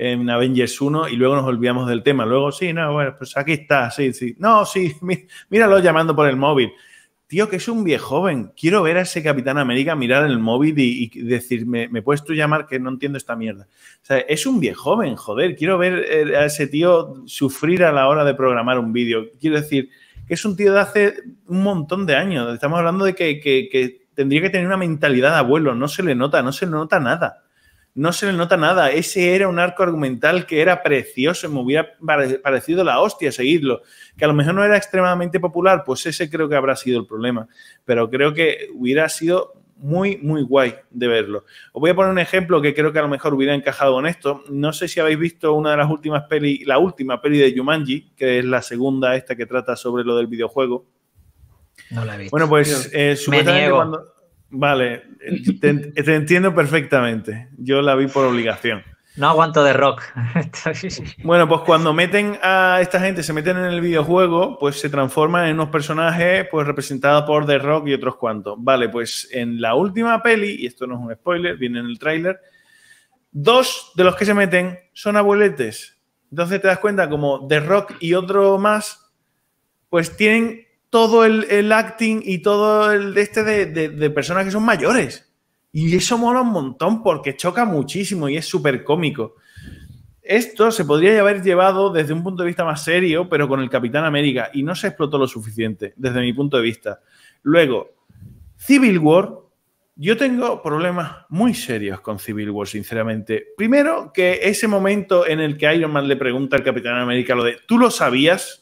en Avengers 1 y luego nos olvidamos del tema. Luego, sí, no, bueno, pues aquí está, sí, sí. No, sí, míralo llamando por el móvil. Tío, que es un viejo joven. Quiero ver a ese Capitán América mirar el móvil y, y decir, ¿me, puedes tú llamar que no entiendo esta mierda? O sea, es un viejo joven, joder. Quiero ver eh, a ese tío sufrir a la hora de programar un vídeo. Quiero decir, que es un tío de hace un montón de años. Estamos hablando de que, tendría que tener una mentalidad de abuelo. No se le nota, no se le nota nada. No se le nota nada. Ese era un arco argumental que era precioso, me hubiera parecido la hostia seguirlo. Que a lo mejor no era extremadamente popular, pues ese creo que habrá sido el problema. Pero creo que hubiera sido muy, muy guay de verlo. Os voy a poner un ejemplo que creo que a lo mejor hubiera encajado con esto. No sé si habéis visto una de las últimas peli, la última peli de Jumanji, que es la segunda esta que trata sobre lo del videojuego. No la he visto. Bueno, pues eh, supuestamente cuando... Vale, te entiendo perfectamente. Yo la vi por obligación. No aguanto de rock. bueno, pues cuando meten a esta gente, se meten en el videojuego, pues se transforman en unos personajes pues representados por The Rock y otros cuantos. Vale, pues en la última peli, y esto no es un spoiler, viene en el tráiler, dos de los que se meten son abueletes. Entonces te das cuenta como The Rock y otro más, pues tienen todo el, acting y todo el de este de personas que son mayores. Y eso mola un montón porque choca muchísimo y es súper cómico. Esto se podría haber llevado desde un punto de vista más serio, pero con el Capitán América, y no se explotó lo suficiente, desde mi punto de vista. Luego, Civil War, yo tengo problemas muy serios con Civil War, sinceramente. Primero, que ese momento en el que Iron Man le pregunta al Capitán América lo de, ¿tú lo sabías?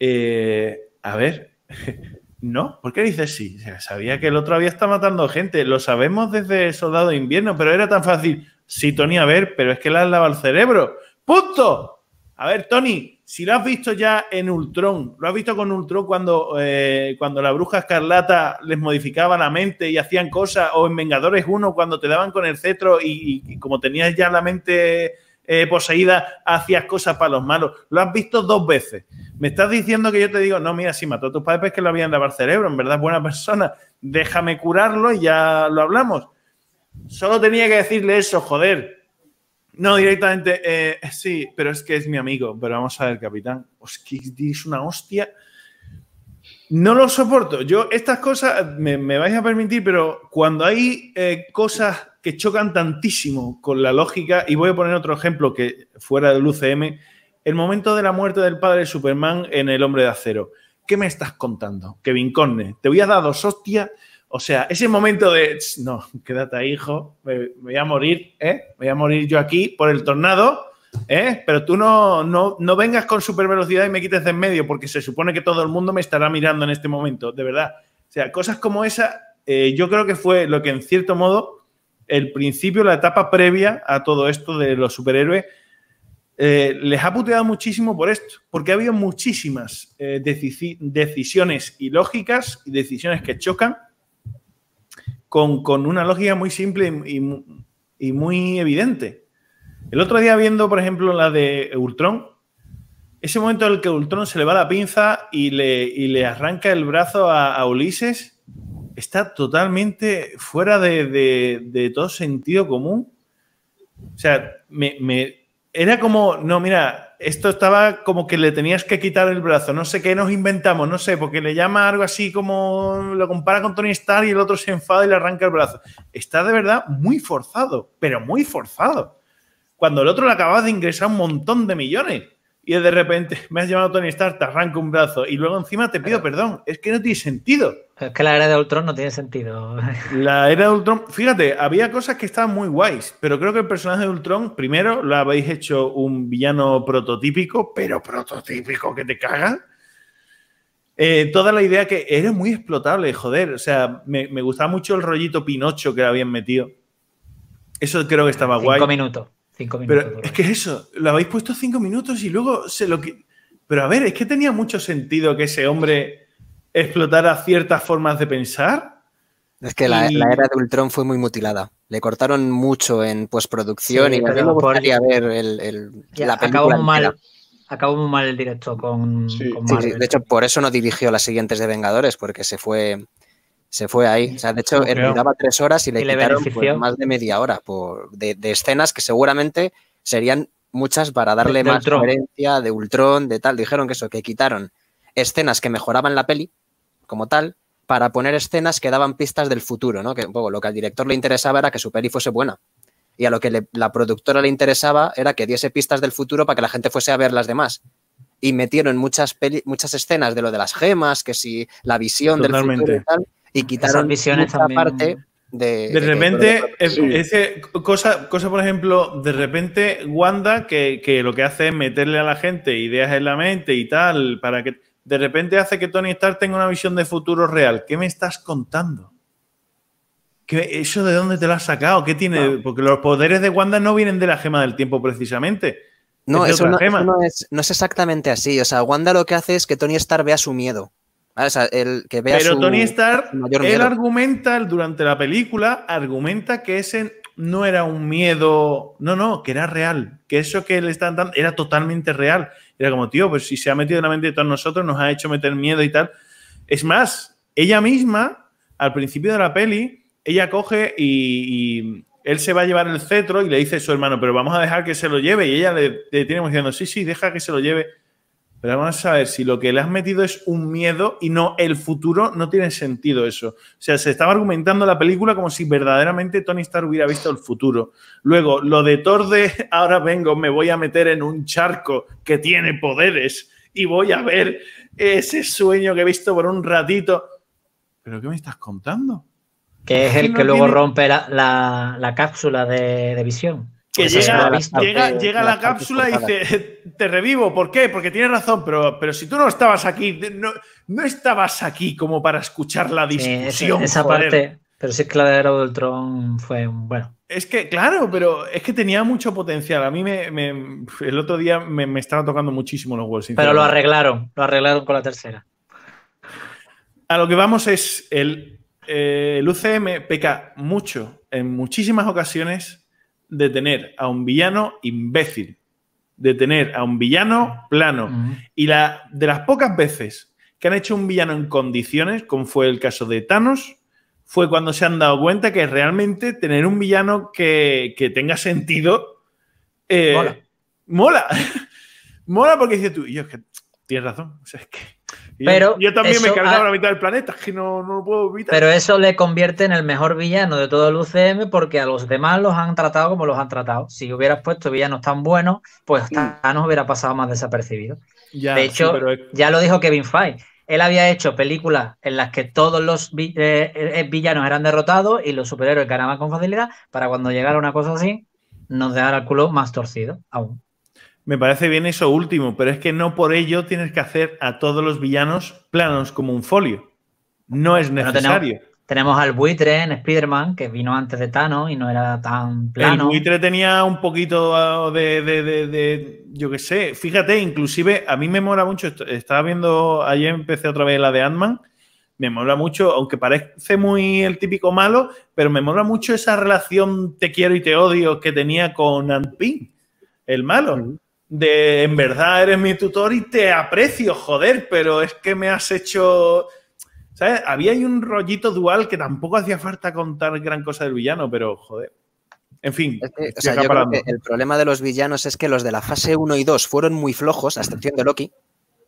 Eh, a ver, No, ¿por qué dices sí? sabía que el otro había estado matando gente. Lo sabemos desde Soldado de Invierno, pero era tan fácil. Sí, Tony, a ver, pero es que le has lavado el cerebro. ¡Punto! A ver, Tony, si lo has visto ya en Ultron, lo has visto con Ultron cuando, eh, cuando la bruja escarlata les modificaba la mente y hacían cosas, o en Vengadores 1 cuando te daban con el cetro y como tenías ya la mente eh, poseída hacías cosas para los malos. Lo has visto dos veces. Me estás diciendo que yo te digo, no, mira, si mató a tus padres es que lo habían lavado el cerebro, en verdad buena persona. Déjame curarlo y ya lo hablamos. Solo tenía que decirle eso, joder. No, directamente, eh, sí, pero es que es mi amigo. Pero vamos a ver, capitán. Os es una hostia. No lo soporto. Yo, estas cosas, me, vais a permitir, pero cuando hay eh, cosas que chocan tantísimo con la lógica, y voy a poner otro ejemplo que fuera del UCM, el momento de la muerte del padre Superman en El Hombre de Acero. ¿Qué me estás contando? Kevin Conne, te voy a dar dos. O sea, ese momento de, no, quédate ahí, hijo, me, voy a morir, ¿eh? Me voy a morir yo aquí por el tornado, ¿eh? Pero tú no, no, no vengas con super velocidad y me quites de en medio, porque se supone que todo el mundo me estará mirando en este momento, de verdad. O sea, cosas como esa, eh, yo creo que fue lo que en cierto modo el principio, la etapa previa a todo esto de los superhéroes, eh, les ha puteado muchísimo por esto, porque ha habido muchísimas eh, decisiones ilógicas y decisiones que chocan con, con una lógica muy simple y, y mu- y muy evidente. El otro día viendo, por ejemplo, la de Ultron, ese momento en el que Ultron se le va la pinza y le, y le arranca el brazo a Ulises, está totalmente fuera de, de- de todo sentido común. O sea, me, me- era como, no, mira, esto estaba como que le tenías que quitar el brazo, no sé qué nos inventamos, no sé, porque le llama algo así como, lo compara con Tony Stark y el otro se enfada y le arranca el brazo. Está de verdad muy forzado, pero muy forzado. Cuando el otro le acababa de ingresar un montón de millones y de repente me has llamado Tony Stark, te arranca un brazo y luego encima te pido perdón. Es que no tiene sentido. Es que la era de Ultron no tiene sentido. La era de Ultron, fíjate, había cosas que estaban muy guays, pero creo que el personaje de Ultron, primero, lo habéis hecho un villano prototípico, pero prototípico que te caga. Eh, toda la idea que era muy explotable, joder. O sea, me, me gustaba mucho el rollito Pinocho que le habían metido. Eso creo que estaba guay. Cinco minutos. Cinco minutos. Pero es que eso, lo habéis puesto cinco minutos y luego se lo que. Pero a ver, es que tenía mucho sentido que ese hombre explotara ciertas formas de pensar. Es que la, Y- la era de Ultron fue muy mutilada. Le cortaron mucho en postproducción Sí, y a mí pero me por- gustaría ver el, el- Ya, la acabó película muy mal. Acabó muy mal el directo con, Sí. con Sí, sí, Marvel. de hecho, por eso no dirigió las siguientes de Vengadores, porque se fue, se fue ahí. O sea, de hecho, él duraba tres horas y le Y le quitaron pues, más de media hora por, de, de escenas que seguramente serían muchas para darle De- de más Ultron. coherencia, de Ultron, de tal. Dijeron que eso, que quitaron escenas que mejoraban la peli, como tal, para poner escenas que daban pistas del futuro, ¿no? Que un poco lo que al director le interesaba era que su peli fuese buena. Y a lo que le- la productora le interesaba era que diese pistas del futuro para que la gente fuese a ver las demás. Y metieron muchas, peli- muchas escenas de lo de las gemas, que si la visión del Totalmente. futuro y tal, y quitaron visiones mucha también- parte de... De repente, ese- cosa, cosa, por ejemplo, de repente Wanda, que, que lo que hace es meterle a la gente ideas en la mente y tal, para que de repente hace que Tony Stark tenga una visión de futuro real. ¿Qué me estás contando? ¿Qué, ¿Eso de dónde te lo has sacado? ¿Qué tiene? Porque los poderes de Wanda no vienen de la gema del tiempo precisamente. No, es eso, no, gema. eso no es, no es exactamente así. O sea, Wanda lo que hace es que Tony Stark vea su miedo. ¿vale? O sea, el, que vea Pero su- Tony Stark, mayor él miedo. argumenta durante la película, argumenta que ese no era un miedo, no, no, que era real, que eso que le están dando era totalmente real. Era como, tío, pues si se ha metido en la mente de todos nosotros, nos ha hecho meter miedo y tal. Es más, ella misma, al principio de la peli, ella coge y, él se va a llevar el cetro y le dice a su hermano, pero vamos a dejar que se lo lleve. Y ella le, tiene diciendo, sí, sí, deja que se lo lleve. Pero vamos a ver, si lo que le has metido es un miedo y no el futuro, no tiene sentido eso. O sea, se estaba argumentando la película como si verdaderamente Tony Stark hubiera visto el futuro. Luego, lo de Thor de ahora vengo, me voy a meter en un charco que tiene poderes y voy a ver ese sueño que he visto por un ratito. ¿Pero qué me estás contando? Que es que el no que luego tiene- rompe la, la- la cápsula de, de visión. Que Pues llega, llega, llega la cápsula y dice, te revivo, ¿por qué? Porque tienes razón, pero, pero si tú no estabas aquí, no, no estabas aquí como para escuchar la Sí, esa- discusión. esa joder. parte. Pero sí es que la de Ultron fue bueno. Es que, claro, pero es que tenía mucho potencial. A mí me, me- el otro día me, me estaba tocando muchísimo los huevos. Pero lo arreglaron, lo arreglaron con la tercera. A lo que vamos es el, eh, el UCM peca mucho en muchísimas ocasiones de tener a un villano imbécil, de tener a un villano plano. Y la, de las pocas veces que han hecho un villano en condiciones, como fue el caso de Thanos, fue cuando se han dado cuenta que realmente tener un villano que, que tenga sentido eh, Mola. mola. Mola porque dices tú, y yo es que tienes razón. O sea, es que Pero yo, también me eso cargaba ha- la mitad del planeta, es que no, no lo puedo evitar. Pero eso le convierte en el mejor villano de todo el UCM porque a los demás los han tratado como los han tratado. Si hubieras puesto villanos tan buenos, pues Thanos hubiera pasado más desapercibido. Ya, de sí, hecho, pero Ya lo dijo Kevin Feige. Él había hecho películas en las que todos los vi- eh, eh, villanos eran derrotados y los superhéroes ganaban con facilidad para cuando llegara una cosa así, nos dejara el culo más torcido aún. Me parece bien eso último, pero es que no por ello tienes que hacer a todos los villanos planos como un folio. No es tenemos- necesario. Tenemos al buitre en Spider-Man, que vino antes de Thanos y no era tan plano. El buitre tenía un poquito ah, de, de, de, de yo qué sé, fíjate, inclusive a mí me mola mucho, estaba viendo, ayer empecé otra vez la de Ant-Man, me mola mucho, aunque parece muy el típico malo, pero me mola mucho esa relación te quiero y te odio que tenía con Ant-Pin, el malo. De en verdad eres mi tutor y te aprecio, joder, pero es que me has hecho ¿Sabes? Había ahí un rollito dual que tampoco hacía falta contar gran cosa del villano, pero joder. En fin. Es que, o sea, yo creo que el problema de los villanos es que los de la fase 1 y 2 fueron muy flojos, a excepción de Loki,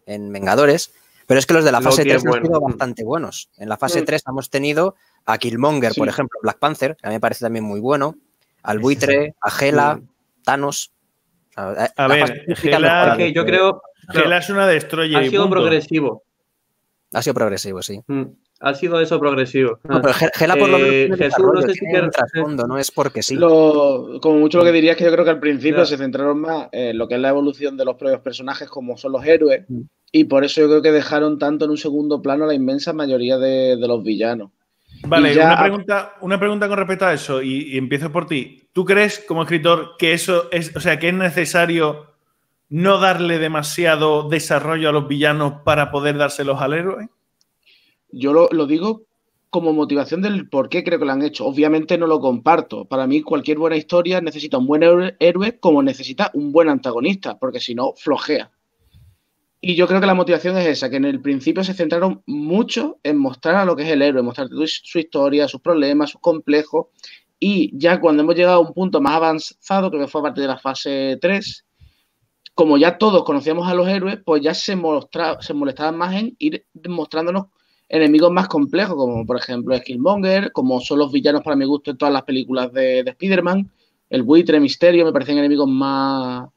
en Vengadores, pero es que los de la fase Loki 3 bueno. han sido bastante buenos. En la fase mm. 3 hemos tenido a Killmonger, sí. por ejemplo, Black Panther, que a mí me parece también muy bueno, al buitre, a Gela, mm. Thanos. A, a ver, Gela, que yo creo. Gela es una destroyer. Ha sido progresivo. Ha sido progresivo, sí. Mm, ha sido eso progresivo. No, pero Gela por lo menos eh, Jesús, no sé si tiene un trasfondo, no es porque sí. Lo, como mucho lo que diría es que yo creo que al principio claro. se centraron más en lo que es la evolución de los propios personajes, como son los héroes, mm. y por eso yo creo que dejaron tanto en un segundo plano la inmensa mayoría de, de los villanos. Vale, ya... una, pregunta, una pregunta con respecto a eso, y, y empiezo por ti. ¿Tú crees, como escritor, que eso es, o sea, que es necesario no darle demasiado desarrollo a los villanos para poder dárselos al héroe? Yo lo, lo, digo como motivación del por qué creo que lo han hecho. Obviamente no lo comparto. Para mí cualquier buena historia necesita un buen héroe como necesita un buen antagonista, porque si no, flojea. Y yo creo que la motivación es esa, que en el principio se centraron mucho en mostrar a lo que es el héroe, mostrar su historia, sus problemas, sus complejos. Y ya cuando hemos llegado a un punto más avanzado, que fue a partir de la fase 3, como ya todos conocíamos a los héroes, pues ya se, mostra, se molestaban más en ir mostrándonos enemigos más complejos, como por ejemplo Skillmonger, como son los villanos para mi gusto en todas las películas de, de Spider-Man, el buitre, Misterio, me parecen enemigos más,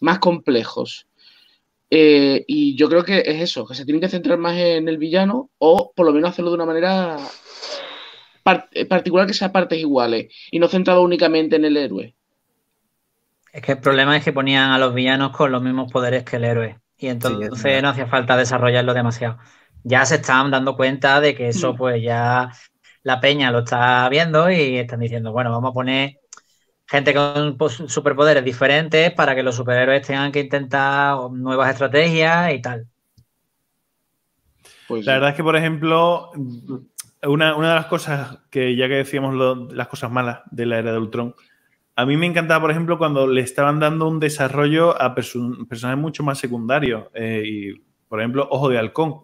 más complejos. Eh, y yo creo que es eso, que se tienen que centrar más en el villano o por lo menos hacerlo de una manera part particular que sea partes iguales y no centrado únicamente en el héroe. Es que el problema es que ponían a los villanos con los mismos poderes que el héroe. Y entonces sí, no hacía falta desarrollarlo demasiado. Ya se están dando cuenta de que eso, pues ya la peña lo está viendo y están diciendo, bueno, vamos a poner gente con superpoderes diferentes para que los superhéroes tengan que intentar nuevas estrategias y tal. Pues la verdad es que, por ejemplo, una, una de las cosas que ya que decíamos lo, las cosas malas de la era de Ultron, a mí me encantaba, por ejemplo, cuando le estaban dando un desarrollo a perso personajes mucho más secundarios. Eh, y, por ejemplo, Ojo de Halcón.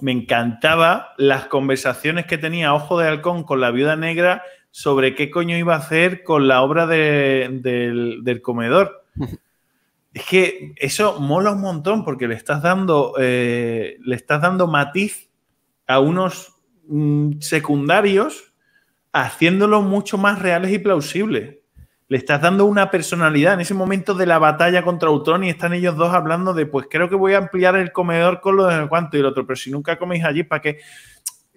Me encantaba las conversaciones que tenía Ojo de Halcón con la viuda negra sobre qué coño iba a hacer con la obra de, de, del comedor. es que eso mola un montón porque le estás dando, eh, le estás dando matiz a unos mmm, secundarios haciéndolo mucho más reales y plausibles le estás dando una personalidad en ese momento de la batalla contra Ultron y están ellos dos hablando de, pues creo que voy a ampliar el comedor con lo de cuánto y el otro, pero si nunca coméis allí, ¿para qué?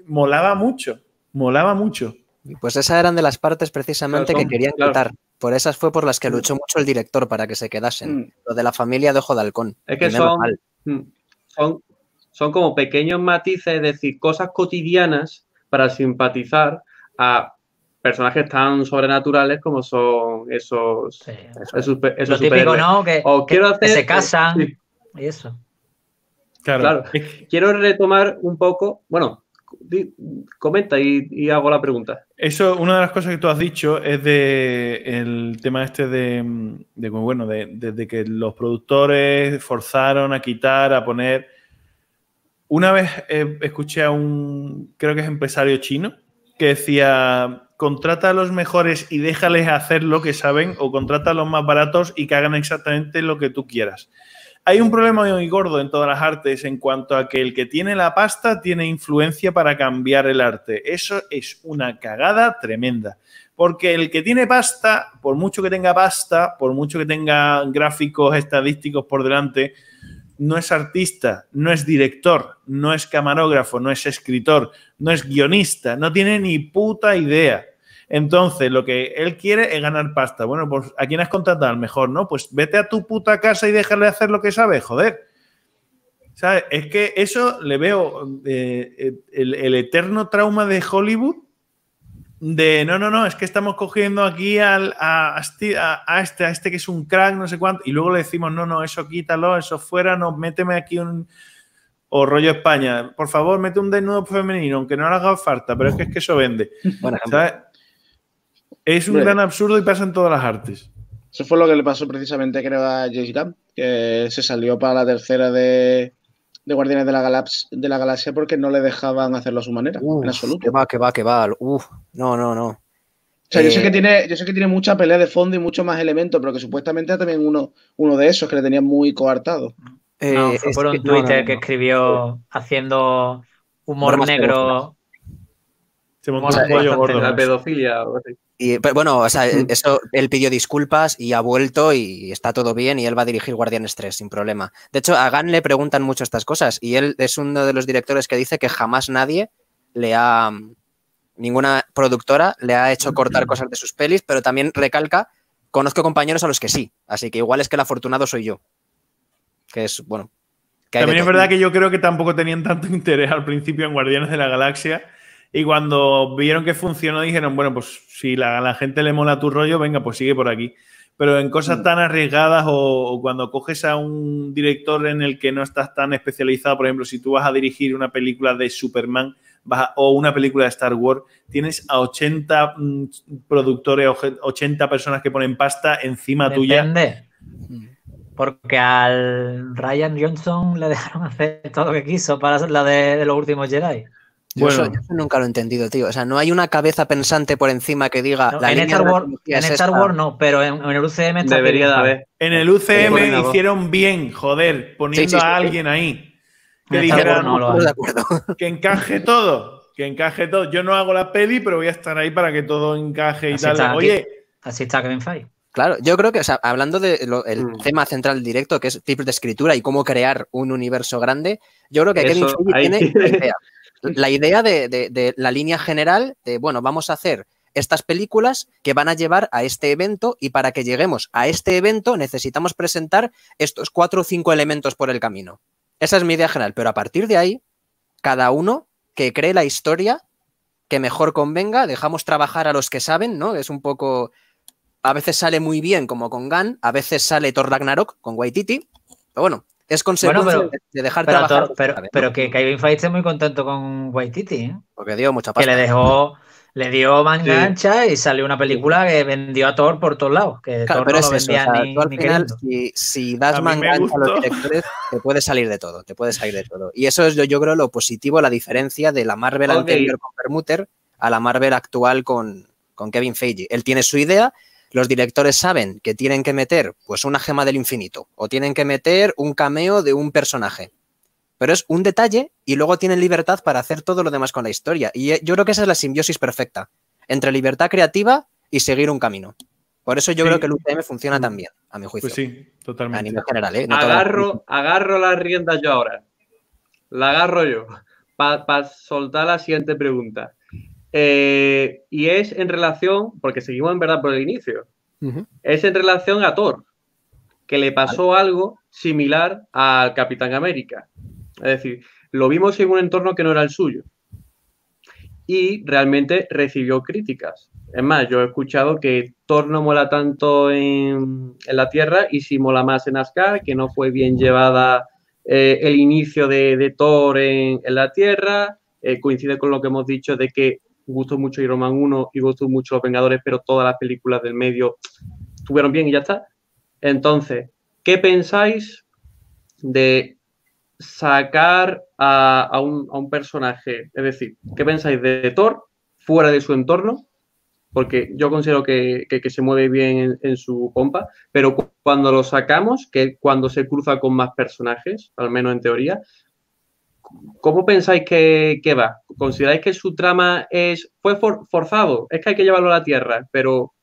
Molaba mucho, molaba mucho. Pues esas eran de las partes precisamente claro, que querían claro. quitar. Por esas fue por las que luchó mucho el director para que se quedasen. Mm. Lo de la familia de Ojo de Halcón. Es que son, mm, son, son como pequeños matices, es decir, cosas cotidianas para simpatizar a personajes tan sobrenaturales como son esos, sí, eso, esos, esos Lo típico, ¿no? Que, o que, quiero hacer, que se casan sí. y eso. Claro. claro. Quiero retomar un poco, bueno, di, comenta y, y, hago la pregunta. Eso, una de las cosas que tú has dicho es de el tema este de, de bueno, de, de, de que los productores forzaron a quitar, a poner. Una vez eh, escuché a un, creo que es empresario chino, que decía, contrata a los mejores y déjales hacer lo que saben o contrata a los más baratos y que hagan exactamente lo que tú quieras. Hay un problema muy gordo en todas las artes en cuanto a que el que tiene la pasta tiene influencia para cambiar el arte. Eso es una cagada tremenda. Porque el que tiene pasta, por mucho que tenga pasta, por mucho que tenga gráficos estadísticos por delante, no es artista, no es director, no es camarógrafo, no es escritor, no es guionista, no tiene ni puta idea. Entonces, lo que él quiere es ganar pasta. Bueno, pues ¿a quién has contratado? Mejor, ¿no? Pues vete a tu puta casa y déjale hacer lo que sabe, joder. ¿Sabes? Es que eso le veo eh, el, el eterno trauma de Hollywood de no, no, no, es que estamos cogiendo aquí al, a, a, este, a, este, que es un crack, no sé cuánto, y luego le decimos, no, no, eso quítalo, eso fuera, no, méteme aquí un. O rollo España, por favor, mete un desnudo femenino, aunque no le haga falta, pero es que es que eso vende. ¿sabes? Es un gran absurdo y pasa en todas las artes. Eso fue lo que le pasó precisamente, creo, a James Gunn, que se salió para la tercera de, de Guardianes de la, Galaxia, de la Galaxia porque no le dejaban hacerlo a su manera, en absoluto. Que va, que va, que va. Uf, no, no, no. O sea, yo, sé que eh, tiene, yo sé que tiene mucha pelea de fondo y mucho más elementos, pero que supuestamente era también uno, uno de esos que le tenían muy coartado. Eh, no, fue por un Twitter que escribió haciendo humor negro. Se montó un pollo gordo. La pedofilia o así. Y, pero bueno, o sea, eso, él pidió disculpas y ha vuelto y está todo bien y él va a dirigir Guardianes 3 sin problema. De hecho, a Gan le preguntan mucho estas cosas y él es uno de los directores que dice que jamás nadie le ha, ninguna productora le ha hecho cortar cosas de sus pelis, pero también recalca, conozco compañeros a los que sí, así que igual es que el afortunado soy yo. Que es, bueno. también es verdad que yo creo que tampoco tenían tanto interés al principio en Guardianes de la Galaxia y cuando vieron que funcionó, dijeron, bueno, pues si la, la gente le mola tu rollo, venga, pues sigue por aquí. Pero en cosas mm. tan arriesgadas o, cuando coges a un director en el que no estás tan especializado, por ejemplo, si tú vas a dirigir una película de Superman o una película de Star Wars, tienes a 80 mm, productores, 80 personas que ponen pasta encima Depende. tuya. Porque al Ryan Johnson le dejaron hacer todo lo que quiso para la de los últimos Jedi. Yo, eso, nunca lo he entendido, tío. O sea, no hay una cabeza pensante por encima que diga. en Star, Wars, en Star Wars no, pero en, el UCM debería de haber. En el UCM hicieron bien, joder, poniendo a alguien ahí. Que dijera que encaje todo. Que encaje todo. Yo no hago la peli, pero voy a estar ahí para que todo encaje y tal. Oye. así está Kevin Feige. Claro, yo creo que, o sea, hablando del mm. tema central directo, que es tipos de escritura y cómo crear un universo grande, yo creo que Kevin Feige tiene idea la idea de, la línea general de, bueno, vamos a hacer estas películas que van a llevar a este evento y para que lleguemos a este evento necesitamos presentar estos cuatro o cinco elementos por el camino. Esa es mi idea general, pero a partir de ahí, cada uno que cree la historia que mejor convenga, dejamos trabajar a los que saben, ¿no? Es un poco... A veces sale muy bien como con Gunn, a veces sale Thor Ragnarok con Waititi, pero bueno, es consecuencia de dejar trabajar. pero, que Kevin Feige esté muy contento con Waititi, ¿eh? Porque dio mucha pasta. Que le dejó, le dio manga ancha y salió una película que vendió a Thor por todos lados. Que Thor pero no es al final, si, das manga ancha a los directores, te puede salir de todo, te puede salir de todo. Y eso es yo, yo creo lo positivo, la diferencia de la Marvel anterior con Permuter a la Marvel actual con, con Kevin Feige. Él tiene su idea los directores saben que tienen que meter pues una gema del infinito o tienen que meter un cameo de un personaje. Pero es un detalle y luego tienen libertad para hacer todo lo demás con la historia. Y eh, yo creo que esa es la simbiosis perfecta entre libertad creativa y seguir un camino. Por eso yo creo que el UCM funciona tan bien, a mi juicio. Pues sí, totalmente. A nivel general, ¿eh? agarro, agarro las riendas yo ahora. La agarro yo. Para soltar la siguiente pregunta. Eh, y es en relación, porque seguimos en verdad por el inicio, es en relación a Thor, que le pasó algo similar al Capitán América. Es decir, lo vimos en un entorno que no era el suyo. Y realmente recibió críticas. Es más, yo he escuchado que Thor no mola tanto en, la Tierra y sí mola más en Asgard, que no fue bien llevada eh, el inicio de, Thor en, la Tierra. Eh, coincide con lo que hemos dicho de que gustó mucho Iron Man 1 y gustó mucho Los Vengadores, pero todas las películas del medio estuvieron bien y ya está. Entonces, ¿qué pensáis de sacar a, un, personaje? Es decir, ¿qué pensáis de Thor fuera de su entorno? Porque yo considero que, se mueve bien en, su pompa, pero cuando lo sacamos, que cuando se cruza con más personajes, al menos en teoría, ¿Cómo pensáis que, va? ¿Consideráis que su trama es fue forzado? Es que hay que llevarlo a la Tierra, pero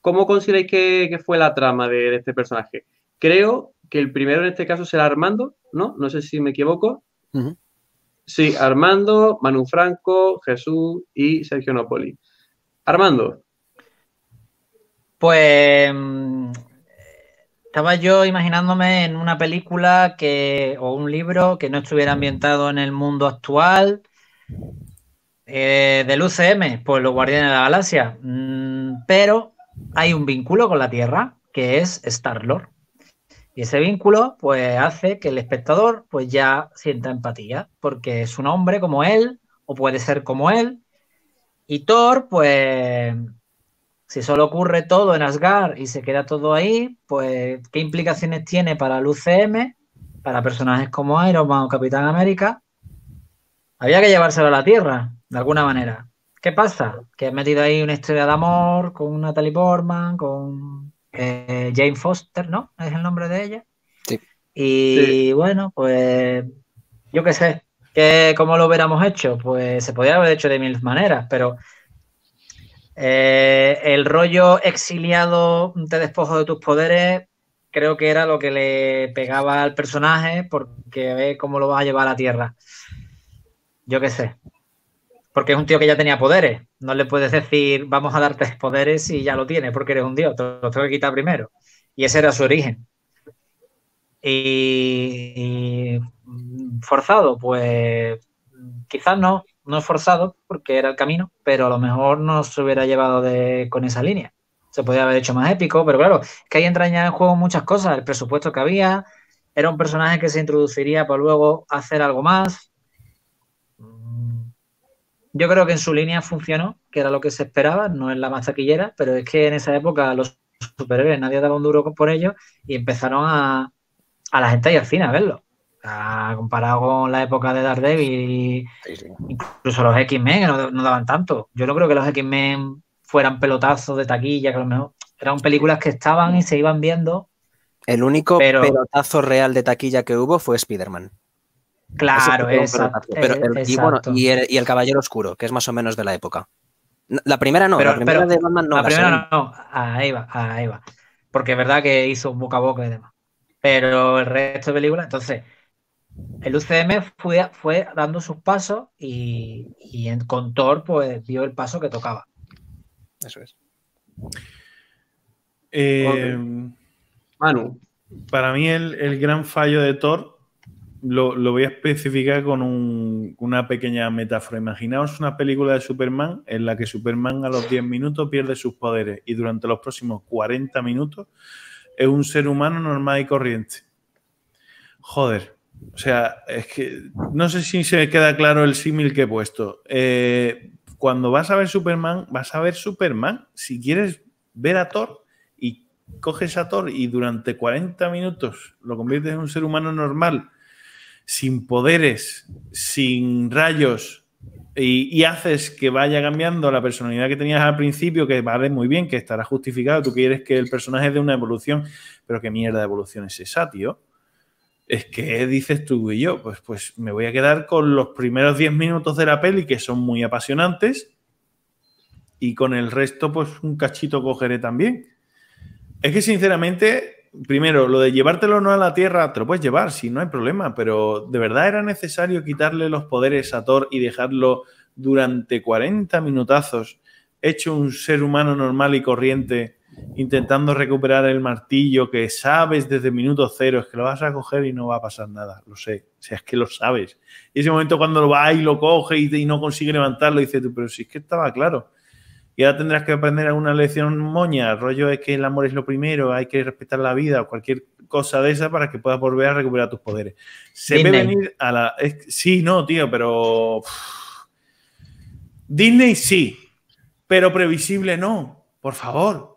¿cómo consideráis que, fue la trama de, este personaje? Creo que el primero en este caso será Armando, ¿no? No sé si me equivoco. Sí, Armando, Manu Franco, Jesús y Sergio Napoli. Armando. Pues mm, Estaba yo imaginándome en una película que, o un libro que no estuviera ambientado en el mundo actual. Eh, del UCM, pues los Guardianes de la Galaxia. Mm, pero hay un vínculo con la Tierra que es Star-Lord. Y ese vínculo, pues, hace que el espectador, pues, ya sienta empatía, porque es un hombre como él, o puede ser como él. Y Thor, pues, si solo ocurre todo en Asgard y se queda todo ahí, pues, ¿qué implicaciones tiene para el UCM, para personajes como Iron Man o Capitán América? Había que llevárselo a la Tierra, de alguna manera. ¿Qué pasa? Que he metido ahí una historia de amor con Natalie Portman, con eh, Jane Foster, ¿no? Es el nombre de ella. Sí. Y bueno, pues yo qué sé, que ¿cómo lo hubiéramos hecho? Pues se podría haber hecho de mil maneras, pero eh, el rollo exiliado, te despojo de tus poderes, creo que era lo que le pegaba al personaje porque ve cómo lo va a llevar a la tierra. Yo qué sé. Porque es un tío que ya tenía poderes. No le puedes decir, vamos a darte poderes y ya lo tienes porque eres un dios. Te lo tengo que quitar primero. Y ese era su origen. Y, y forzado, pues quizás no, no es forzado porque era el camino, pero a lo mejor no se hubiera llevado de, con esa línea. Se podía haber hecho más épico, pero claro, es que ahí entraña en juego muchas cosas. El presupuesto que había, era un personaje que se introduciría para luego hacer algo más. Yo creo que en su línea funcionó, que era lo que se esperaba, no es la más taquillera, pero es que en esa época los superhéroes nadie daba un duro por ellos y empezaron a, a la gente ir al cine a verlo. A, comparado con la época de Daredevil y Sí, sí. incluso los X-Men, que no, no daban tanto. Yo no creo que los X-Men fueran pelotazos de taquilla, que a lo mejor eran películas que estaban y se iban viendo. El único Pero- pelotazo real de taquilla que hubo fue Spider-Man. Claro, pelotazo. Pero el- y, bueno, exacto. y, el, y el Caballero Oscuro, que es más o menos de la época. La primera no, Pero- la primera pero de Batman no. la la primera segunda. no, ahí va, ahí va. Porque es verdad que hizo un boca a boca y demás. Pero el resto de películas, entonces, el UCM fue, fue dando sus pasos y, y en, con Thor, pues dio el paso que tocaba. Eso es. Eh, Manu, Para mí el, el gran fallo de Thor lo, lo voy a especificar con un- una pequeña metáfora. Imaginaos una película de Superman en la que Superman a los 10 minutos pierde sus poderes y durante los próximos 40 minutos es un ser humano normal y corriente. Joder. O sea, es que no sé si se queda claro el símil que he puesto. Eh, cuando vas a ver Superman, vas a ver Superman. Si quieres ver a Thor y coges a Thor y durante 40 minutos lo conviertes en un ser humano normal, sin poderes, sin rayos, y, y haces que vaya cambiando la personalidad que tenías al principio, que vale muy bien, que estará justificado, tú quieres que el personaje dé una evolución, pero qué mierda de evolución es esa, tío. Es que dices tú y yo, pues, pues me voy a quedar con los primeros 10 minutos de la peli que son muy apasionantes y con el resto pues un cachito cogeré también. Es que sinceramente, primero, lo de llevártelo no a la Tierra, te lo puedes llevar, sí, no hay problema, pero ¿de verdad era necesario quitarle los poderes a Thor y dejarlo durante 40 minutazos hecho un ser humano normal y corriente intentando recuperar el martillo que sabes desde el minuto cero, es que lo vas a coger y no va a pasar nada, lo sé, o sea, es que lo sabes. Y ese momento cuando lo va y lo coge y, y no consigue levantarlo, dices tú, pero si es que estaba claro. Y ahora tendrás que aprender alguna lección moña, rollo es que el amor es lo primero, hay que respetar la vida o cualquier cosa de esa para que puedas volver a recuperar tus poderes. Se ve venir a la... es- sí, no, tío, pero... Disney sí, pero previsible no, por favor.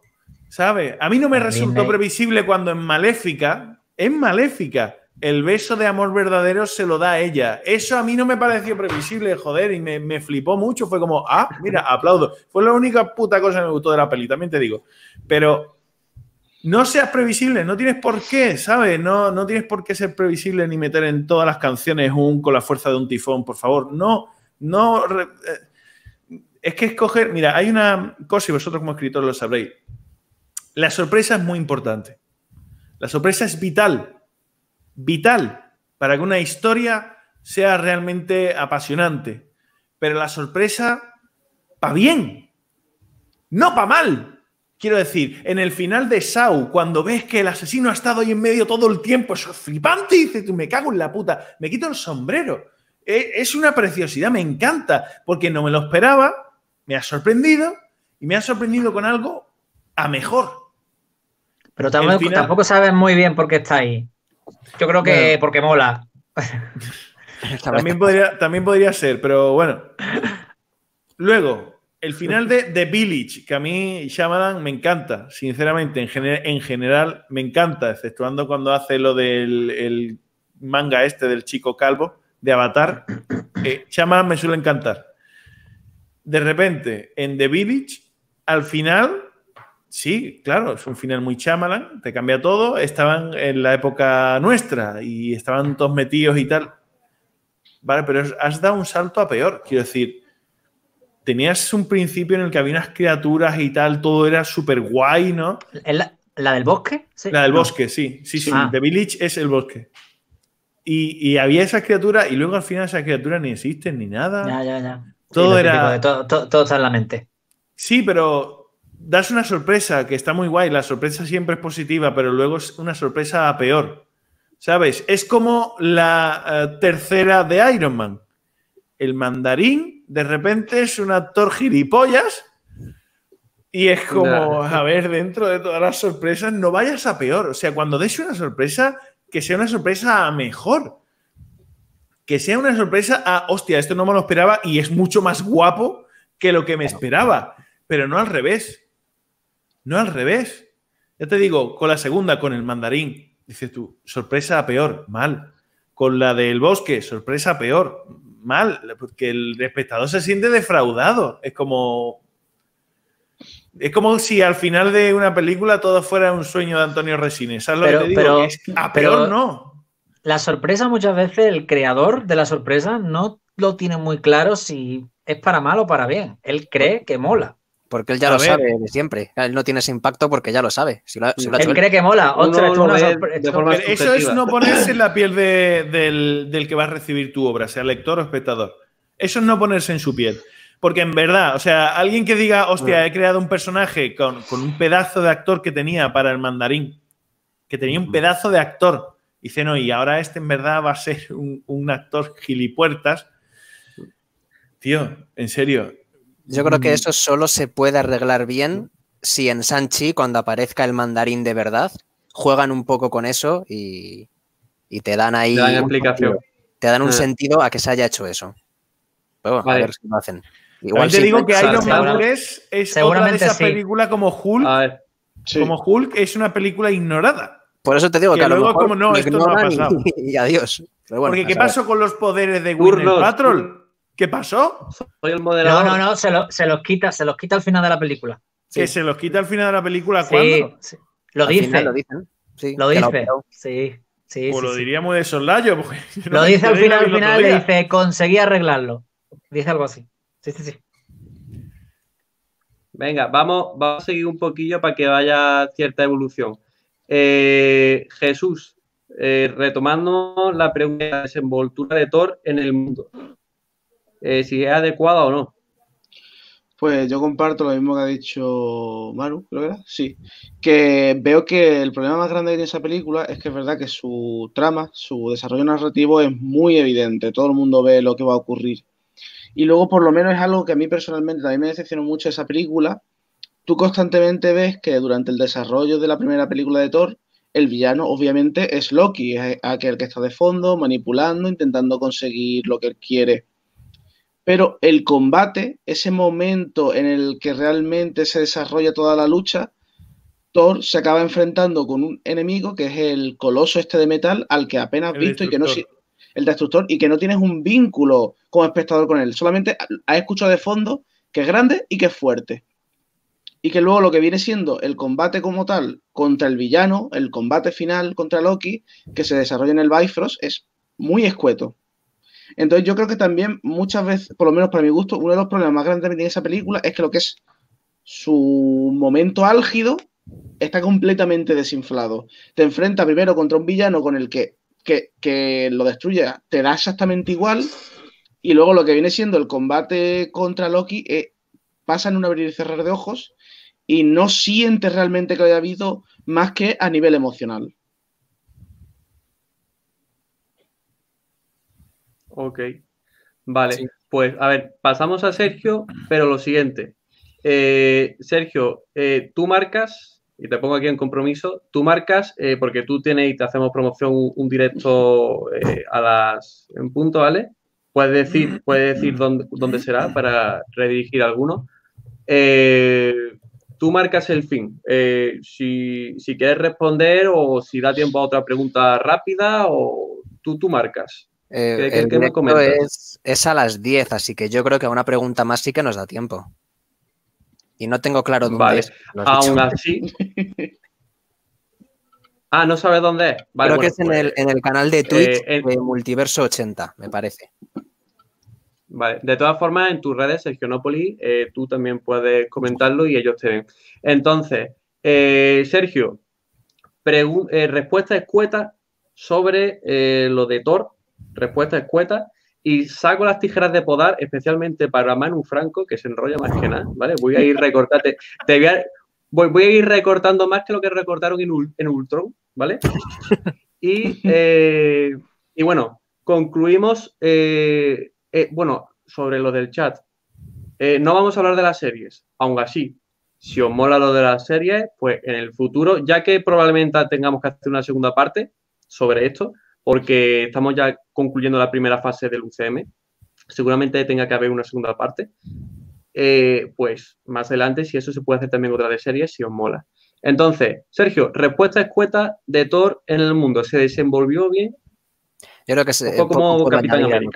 ¿Sabes? A mí no me resultó previsible cuando en Maléfica, en Maléfica, el beso de amor verdadero se lo da a ella. Eso a mí no me pareció previsible, joder, y me, me flipó mucho. Fue como, ah, mira, aplaudo. Fue la única puta cosa que me gustó de la peli, también te digo. Pero no seas previsible, no tienes por qué, ¿sabes? No, no tienes por qué ser previsible ni meter en todas las canciones un con la fuerza de un tifón, por favor. No, no. eh, es que escoger, mira, hay una cosa y vosotros como escritores lo sabréis. La sorpresa es muy importante. La sorpresa es vital. Vital para que una historia sea realmente apasionante. Pero la sorpresa, pa' bien. No pa' mal. Quiero decir, en el final de Sau, cuando ves que el asesino ha estado ahí en medio todo el tiempo, eso es flipante, y dices me cago en la puta, me quito el sombrero. E- Es una preciosidad, me encanta, porque no me lo esperaba, me ha sorprendido, y me ha sorprendido con algo a mejor. Pero tampoco, final- tampoco sabes muy bien por qué está ahí. Yo creo que Bueno. porque mola. También podría, también podría ser, pero bueno. Luego, el final de The Village, que a mí Shyamalan me encanta, sinceramente, en, gener- en general me encanta, exceptuando cuando hace lo del el manga este del chico calvo, de Avatar. Eh, Shyamalan me suele encantar. De repente, en The Village, al final, sí, claro, es un final muy Shyamalan, te cambia todo. Estaban en la época nuestra y estaban todos metidos y tal. Vale, pero has dado un salto a peor. Quiero decir, tenías un principio en el que había unas criaturas y tal, todo era súper guay, ¿no? ¿Es la, la del bosque? Sí. La del No. bosque, sí. Sí, sí. Ah. The Village es el bosque. Y, y había esas criaturas y luego al final esas criaturas ni existen ni nada. Ya, ya, ya. Todo era- todo, todo- todo está en la mente. Sí, pero das una sorpresa que está muy guay. La sorpresa siempre es positiva, pero luego es una sorpresa a peor. ¿Sabes? Es como la eh, tercera de Iron Man. El mandarín de repente es un actor gilipollas y es como, a ver, dentro de todas las sorpresas, no vayas a peor. O sea, cuando des una sorpresa, que sea una sorpresa a mejor. Que sea una sorpresa a, hostia, esto no me lo esperaba y es mucho más guapo que lo que me esperaba. Pero no al revés. No al revés. Ya te digo, con la segunda, con el mandarín, dices tú, sorpresa peor, mal. Con la del bosque, sorpresa peor, mal. Porque el espectador se siente defraudado. Es como. Es como si al final de una película todo fuera un sueño de Antonio Resines. ¿Sabes lo Pero- que te digo? pero- Que es- a pero- peor no. La sorpresa muchas veces, el creador de la sorpresa no lo tiene muy claro si es para mal o para bien. Él cree que mola. Porque él ya A lo ver. sabe de siempre. Él no tiene ese impacto porque ya lo sabe. Si lo, si lo ha hecho Él él. cree que mola. Ostras, de eso es no ponerse en la piel de- del, del que va a recibir tu obra, sea lector o espectador. Eso es no ponerse en su piel. Porque en verdad, o sea, alguien que diga, hostia, he creado un personaje con, con un pedazo de actor que tenía para el mandarín, que tenía un pedazo de actor, y dice, no, y ahora este en verdad va a ser un, un actor gilipuertas. Tío, en serio. Yo creo que Mm. eso solo se puede arreglar bien si en Sanchi, cuando aparezca el mandarín de verdad, juegan un poco con eso y, y te dan ahí. Te dan un explicación. sentido. Te dan un Ah. sentido a que se haya hecho eso. Pero bueno, Vale. a ver si lo hacen. Igual te sí, digo que Iron Man segura- 3 es otra de esas sí. películas como Hulk. A ver, Sí. Como Hulk es una película ignorada. Por eso te digo que, que a lo luego mejor como, no, esto no ha ignoran y- pasado. Y, adiós. Pero bueno, Porque ¿qué pasó con los poderes de. Winner Patrol? ¿Qué pasó? soy el No, moderador. no, no, se, lo- se los quita, se los quita al final de la película. Que se los quita al final de la película. Sí, ¿Cuándo? sí. Lo dice. final lo dicen. Sí, Lo dice. Sí, sí, Pues sí, lo sí. diría muy de soslayo. no Lo dice al final, al final le dice, conseguí arreglarlo. Dice algo así. Sí, sí, sí. Venga, vamos, vamos a seguir un poquillo para que vaya cierta evolución. Eh, Jesús, eh, retomando la pregunta de la desenvoltura de Thor en el mundo. Eh, si es adecuada o no. Pues yo comparto lo mismo que ha dicho Maru, creo que era. Sí. Que veo que el problema más grande que tiene esa película es que es verdad que su trama, su desarrollo narrativo es muy evidente. Todo el mundo ve lo que va a ocurrir. Y luego, por lo menos, es algo que a mí personalmente también me decepcionó mucho esa película. Tú constantemente ves que durante el desarrollo de la primera película de Thor, el villano obviamente es Loki, es aquel que está de fondo, manipulando, intentando conseguir lo que él quiere. Pero el combate, ese momento en el que realmente se desarrolla toda la lucha, Thor se acaba enfrentando con un enemigo que es el coloso este de metal al que apenas has visto y que no el destructor y que no tienes un vínculo como espectador con él. Solamente has escuchado de fondo que es grande y que es fuerte. Y que luego lo que viene siendo el combate como tal contra el villano, el combate final contra Loki, que se desarrolla en el Bifrost, es muy escueto. Entonces yo creo que también muchas veces, por lo menos para mi gusto, uno de los problemas más grandes que tiene esa película es que lo que es su momento álgido está completamente desinflado. Te enfrenta primero contra un villano con el que, que, que lo destruye, te da exactamente igual, y luego lo que viene siendo el combate contra Loki eh, pasa en un abrir y cerrar de ojos, y no sientes realmente que lo haya habido más que a nivel emocional. Ok. Vale, pues a ver, pasamos a Sergio, pero lo siguiente. Eh, Sergio, eh, tú marcas, y te pongo aquí en compromiso, tú marcas, eh, porque tú tienes y te hacemos promoción un, directo a las en punto, ¿vale? Puedes decir, puedes decir dónde, dónde será para redirigir alguno. tú marcas el fin. Si, si, quieres responder o si da tiempo a otra pregunta rápida, o tú, tú marcas. Eh, el es, es, a las 10, así que yo creo que a una pregunta más sí que nos da tiempo. Y no tengo claro dónde vale. es. Aún así. ah, no sabes dónde es. creo que es en, el, pues, canal de Twitch eh, de Multiverso 80, me parece. Vale, de todas formas, en tus redes, Sergio Nópoli, eh, tú también puedes comentarlo y ellos te ven. Entonces, Sergio, respuesta escueta sobre lo de Thor respuesta escueta. Y saco las tijeras de podar especialmente para Manu Franco, que se enrolla más que nada, ¿vale? Voy a ir recortando, te voy, a, ir recortando más que lo que recortaron en, en Ultron, ¿vale? Y, eh, y bueno, concluimos, eh, eh, bueno, sobre lo del chat. no vamos a hablar de las series, aún así, si os mola lo de las series, pues en el futuro, ya que probablemente tengamos que hacer una segunda parte sobre esto, porque estamos ya concluyendo la primera fase del UCM. Seguramente tenga que haber una segunda parte. Eh, pues más adelante, si eso se puede hacer también otra de series, si os mola. Entonces, Sergio, respuesta escueta de Thor en el mundo. ¿Se desenvolvió bien? Yo creo que se, poco, como puedo añadir,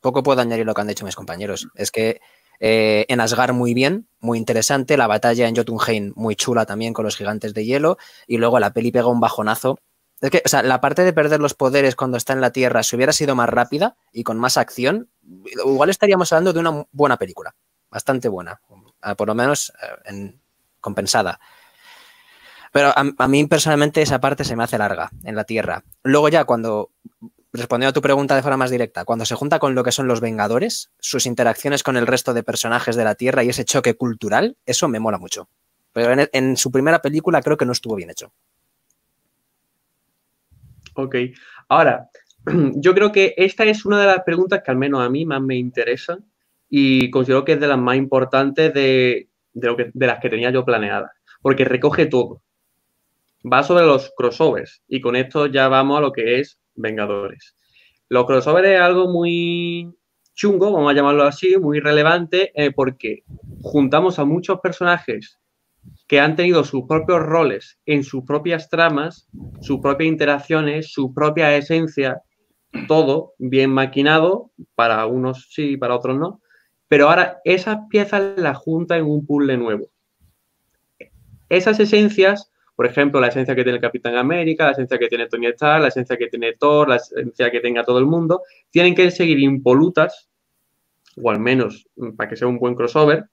poco puedo añadir lo que han dicho mis compañeros. Es que eh, en Asgard muy bien, muy interesante, la batalla en Jotunheim muy chula también con los gigantes de hielo y luego la peli pega un bajonazo es que, o sea, la parte de perder los poderes cuando está en la Tierra, si hubiera sido más rápida y con más acción, igual estaríamos hablando de una buena película. Bastante buena. Ah, por lo menos eh, en, compensada. Pero a, mí personalmente esa parte se me hace larga en la Tierra. Luego ya cuando, respondiendo a tu pregunta de forma más directa, cuando se junta con lo que son los Vengadores, sus interacciones con el resto de personajes de la Tierra y ese choque cultural, eso me mola mucho. Pero en su primera película creo que no estuvo bien hecho. Ok. Ahora, yo creo que esta es una de las preguntas que al menos a mí más me interesa y considero que es de las más importantes de, de, las que tenía yo planeadas, porque recoge todo. Va sobre los crossovers y con esto ya vamos a lo que es Vengadores. Los crossovers es algo muy chungo, vamos a llamarlo así, muy relevante, eh, porque juntamos a muchos personajes que han tenido sus propios roles en sus propias tramas, sus propias interacciones, su propia esencia, todo bien maquinado, para unos sí, para otros no, pero ahora esas piezas las junta en un puzzle nuevo. Esas esencias, por ejemplo, la esencia que tiene el Capitán América, la esencia que tiene Tony Stark, la esencia que tiene Thor, la esencia que tenga todo el mundo, tienen que seguir impolutas, o al menos para que sea un buen crossover,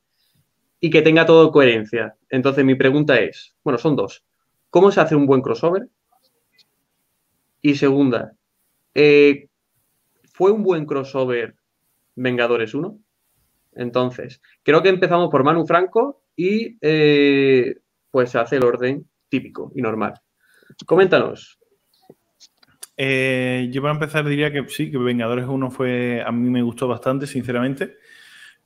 y que tenga todo coherencia. Entonces, mi pregunta es, bueno, son dos. ¿Cómo se hace un buen crossover? Y segunda, eh, ¿fue un buen crossover Vengadores 1? Entonces, creo que empezamos por Manu Franco y eh, pues se hace el orden típico y normal. Coméntanos. Eh, yo para empezar diría que sí, que Vengadores 1 fue, a mí me gustó bastante, sinceramente.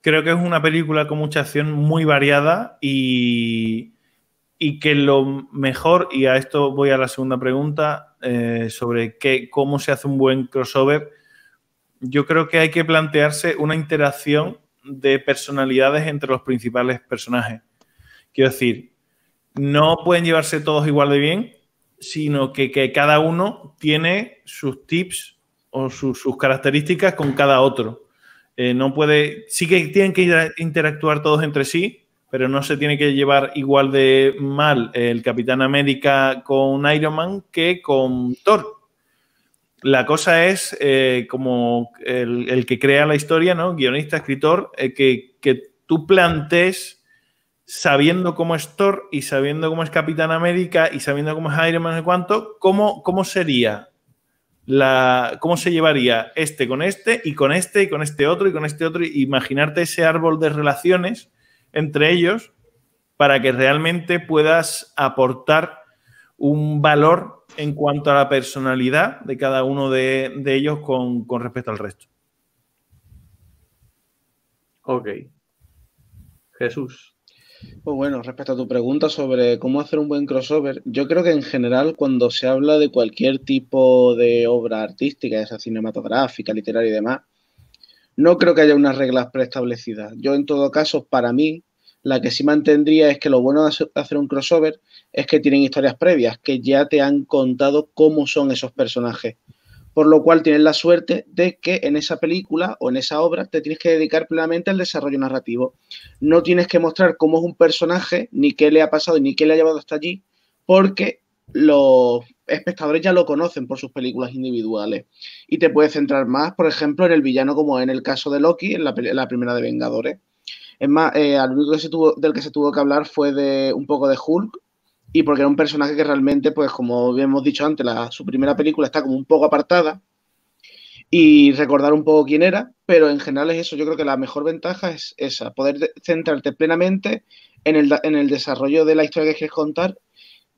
Creo que es una película con mucha acción muy variada y, y que lo mejor, y a esto voy a la segunda pregunta, eh, sobre qué, cómo se hace un buen crossover, yo creo que hay que plantearse una interacción de personalidades entre los principales personajes. Quiero decir, no pueden llevarse todos igual de bien, sino que, cada uno tiene sus tips o sus características con cada otro. Eh, no puede, sí que tienen que interactuar todos entre sí, pero no se tiene que llevar igual de mal el Capitán América con Iron Man que con Thor. La cosa es eh, como el, que crea la historia, ¿no? Guionista, escritor, eh, que, que, tú plantes sabiendo cómo es Thor y sabiendo cómo es Capitán América y sabiendo cómo es Iron Man y cuánto, ¿cómo, cómo sería cómo se llevaría este con este y con este y con este otro y con este otro. Imaginarte ese árbol de relaciones entre ellos para que realmente puedas aportar un valor en cuanto a la personalidad de cada uno de, ellos con, con respecto al resto. Ok. Jesús. Pues bueno, respecto a tu pregunta sobre cómo hacer un buen crossover, yo creo que en general cuando se habla de cualquier tipo de obra artística, ya sea cinematográfica, literaria y demás, no creo que haya unas reglas preestablecidas. Yo en todo caso, para mí, la que sí mantendría es que lo bueno de hacer un crossover es que tienen historias previas, que ya te han contado cómo son esos personajes por lo cual tienes la suerte de que en esa película o en esa obra te tienes que dedicar plenamente al desarrollo narrativo. No tienes que mostrar cómo es un personaje, ni qué le ha pasado, ni qué le ha llevado hasta allí, porque los espectadores ya lo conocen por sus películas individuales. Y te puedes centrar más, por ejemplo, en el villano, como en el caso de Loki, en la, primera de Vengadores. Es más, eh, al único que se tuvo, del que se tuvo que hablar fue de un poco de Hulk, y porque era un personaje que realmente, pues como hemos dicho antes, su primera película está como un poco apartada y recordar un poco quién era, pero en general es eso, yo creo que la mejor ventaja es esa, poder centrarte plenamente en el, en el desarrollo de la historia que quieres contar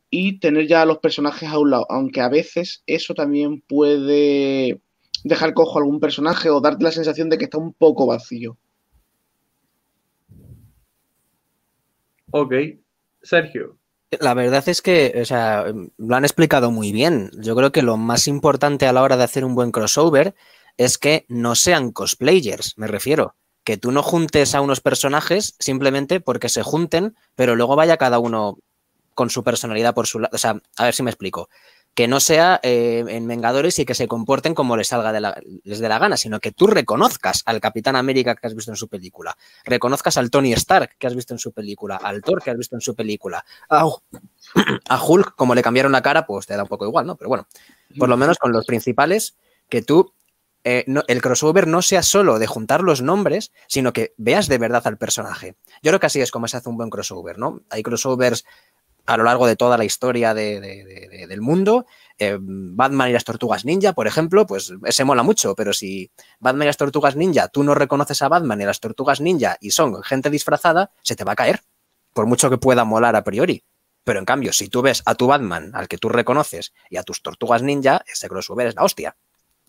y tener ya a los personajes a un lado, aunque a veces eso también puede dejar cojo a algún personaje o darte la sensación de que está un poco vacío. Ok, Sergio. La verdad es que, o sea, lo han explicado muy bien. Yo creo que lo más importante a la hora de hacer un buen crossover es que no sean cosplayers, me refiero. Que tú no juntes a unos personajes simplemente porque se junten, pero luego vaya cada uno con su personalidad por su lado. O sea, a ver si me explico que no sea eh, en Vengadores y que se comporten como les salga de la, les dé la gana, sino que tú reconozcas al Capitán América que has visto en su película, reconozcas al Tony Stark que has visto en su película, al Thor que has visto en su película, a, Hulk, como le cambiaron la cara, pues te da un poco igual, ¿no? Pero bueno, por lo menos con los principales, que tú, eh, el crossover no sea solo de juntar los nombres, sino que veas de verdad al personaje. Yo creo que así es como se hace un buen crossover, ¿no? Hay crossovers a lo largo de toda la historia del mundo. Eh, Batman y las tortugas ninja, por ejemplo, pues se mola mucho, pero si Batman y las tortugas ninja, tú no reconoces a Batman y las tortugas ninja y son gente disfrazada, se te va a caer, por mucho que pueda molar a priori. Pero en cambio, si tú ves a tu Batman, al que tú reconoces, y a tus tortugas ninja, ese crossover es la hostia.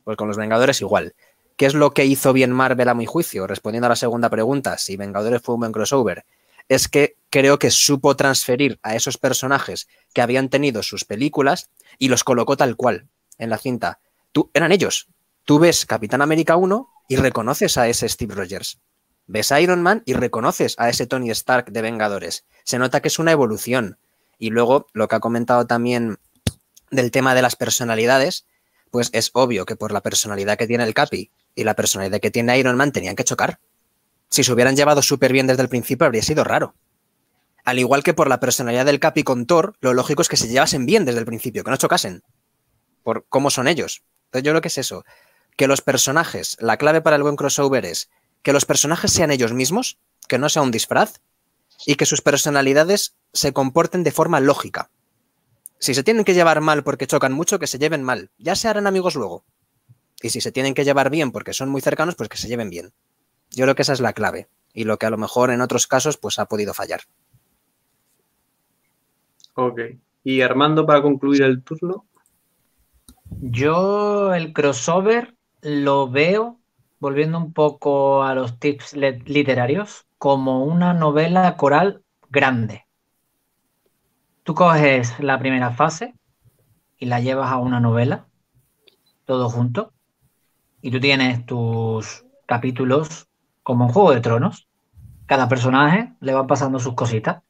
Pues con los Vengadores igual. ¿Qué es lo que hizo bien Marvel a mi juicio? Respondiendo a la segunda pregunta, si Vengadores fue un buen crossover es que creo que supo transferir a esos personajes que habían tenido sus películas y los colocó tal cual en la cinta. Tú, eran ellos. Tú ves Capitán América 1 y reconoces a ese Steve Rogers. Ves Iron Man y reconoces a ese Tony Stark de Vengadores. Se nota que es una evolución. Y luego lo que ha comentado también del tema de las personalidades, pues es obvio que por la personalidad que tiene el Capi y la personalidad que tiene Iron Man tenían que chocar si se hubieran llevado súper bien desde el principio habría sido raro. Al igual que por la personalidad del Capi con Thor, lo lógico es que se llevasen bien desde el principio, que no chocasen. Por cómo son ellos. Entonces yo creo que es eso. Que los personajes, la clave para el buen crossover es que los personajes sean ellos mismos, que no sea un disfraz, y que sus personalidades se comporten de forma lógica. Si se tienen que llevar mal porque chocan mucho, que se lleven mal. Ya se harán amigos luego. Y si se tienen que llevar bien porque son muy cercanos, pues que se lleven bien. Yo creo que esa es la clave y lo que a lo mejor en otros casos pues ha podido fallar. Ok. Y Armando, para concluir el turno. Yo el crossover lo veo, volviendo un poco a los tips literarios, como una novela coral grande. Tú coges la primera fase y la llevas a una novela, todo junto, y tú tienes tus capítulos como en Juego de Tronos. Cada personaje le van pasando sus cositas.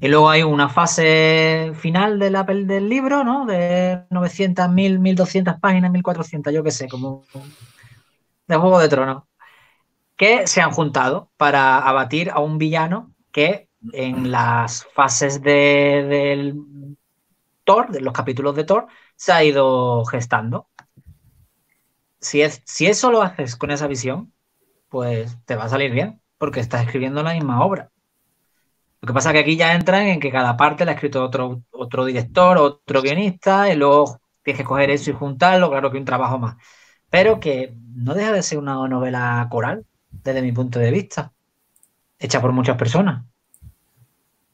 Y luego hay una fase final de la, del libro, ¿no? De 900, 1000, 1200 páginas, 1400, yo qué sé, como de Juego de Tronos. Que se han juntado para abatir a un villano que en las fases de, del Thor, de los capítulos de Thor, se ha ido gestando. Si, es, si eso lo haces con esa visión, pues te va a salir bien, porque estás escribiendo la misma obra. Lo que pasa es que aquí ya entran en que cada parte la ha escrito otro, otro director, otro guionista, y luego tienes que coger eso y juntarlo, claro que un trabajo más. Pero que no deja de ser una novela coral, desde mi punto de vista, hecha por muchas personas.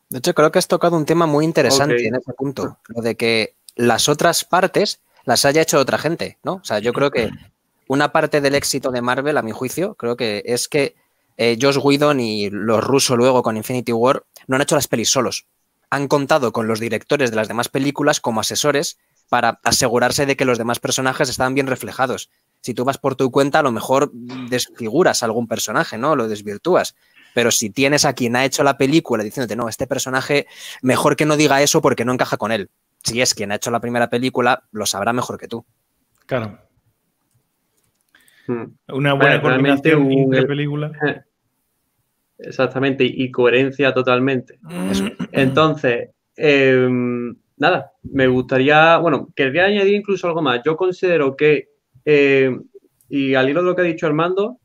De hecho, creo que has tocado un tema muy interesante en ese punto, lo de que las otras partes las haya hecho otra gente, ¿no? O sea, yo creo que una parte del éxito de Marvel, a mi juicio, creo que es que eh, Josh Whedon y los rusos luego con Infinity War no han hecho las pelis solos. Han contado con los directores de las demás películas como asesores para asegurarse de que los demás personajes estaban bien reflejados. Si tú vas por tu cuenta, a lo mejor desfiguras a algún personaje, ¿no? Lo desvirtúas. Pero si tienes a quien ha hecho la película diciéndote, no, este personaje, mejor que no diga eso porque no encaja con él. Si es quien ha hecho la primera película, lo sabrá mejor que tú. Claro. Una buena coordinación un- entre películas. Exactamente, y coherencia totalmente. Entonces, eh, nada, me gustaría, bueno, querría añadir incluso algo más. Yo considero que, eh, y al hilo de lo que ha dicho Armando,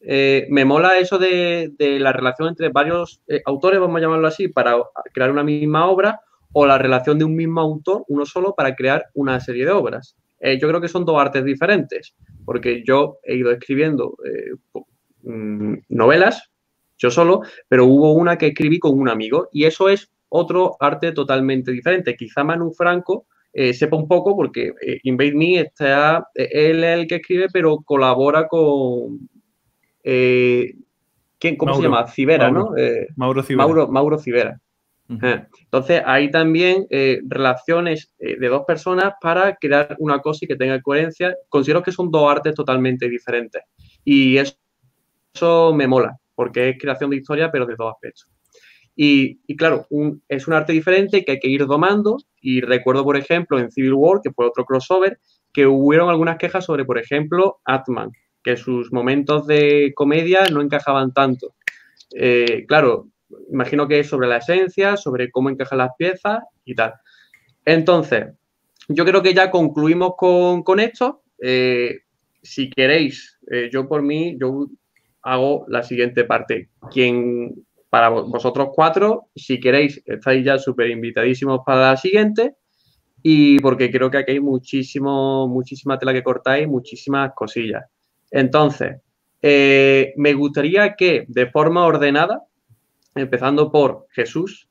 eh, me mola eso de, de la relación entre varios eh, autores, vamos a llamarlo así, para crear una misma obra, o la relación de un mismo autor, uno solo, para crear una serie de obras. Eh, yo creo que son dos artes diferentes, porque yo he ido escribiendo eh, mm, novelas, yo solo, pero hubo una que escribí con un amigo y eso es otro arte totalmente diferente. Quizá Manu Franco eh, sepa un poco porque eh, Invade Me está, eh, él es el que escribe, pero colabora con... ¿quién, ¿Cómo se llama? Civera, Mauro. ¿no? Mauro Civera. Mauro, Mauro Civera. Eh, Entonces, hay también eh, relaciones eh, de dos personas para crear una cosa y que tenga coherencia. Considero que son dos artes totalmente diferentes. Y eso, me mola, porque es creación de historia, pero de dos aspectos. Y, claro, es un arte diferente que hay que ir domando. Y recuerdo, por ejemplo, en Civil War, que fue otro crossover, que hubieron algunas quejas sobre, por ejemplo, Atman, que sus momentos de comedia no encajaban tanto. Claro, imagino que es sobre la esencia, sobre cómo encajan las piezas y tal. Entonces, yo creo que ya concluimos con, con esto. Eh, si queréis, eh, yo por mí, yo hago la siguiente parte. Quien, para vo- vosotros cuatro, si queréis, estáis ya súper invitadísimos para la siguiente. Y porque creo que aquí hay muchísimo, muchísima tela que cortáis, muchísimas cosillas. Entonces, eh, me gustaría que de forma ordenada, empezando por Jesús,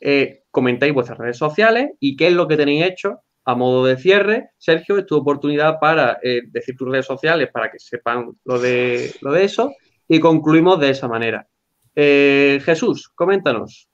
eh, comentéis vuestras redes sociales y qué es lo que tenéis hecho a modo de cierre. Sergio, es tu oportunidad para eh, decir tus redes sociales para que sepan lo de, lo de eso y concluimos de esa manera. Eh, Jesús, coméntanos.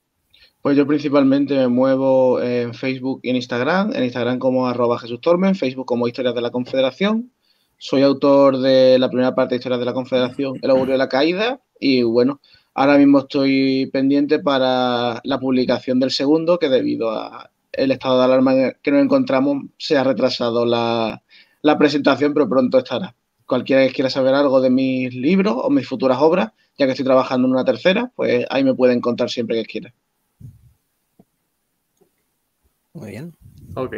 Pues yo principalmente me muevo en Facebook y en Instagram. En Instagram como arroba Jesús Torme, en Facebook como Historias de la Confederación. Soy autor de la primera parte de Historias de la Confederación, El augurio de la caída. Y bueno, ahora mismo estoy pendiente para la publicación del segundo, que debido a el estado de alarma que nos encontramos se ha retrasado la, la presentación, pero pronto estará. Cualquiera que quiera saber algo de mis libros o mis futuras obras, ya que estoy trabajando en una tercera, pues ahí me puede encontrar siempre que quiera. Muy bien. Ok.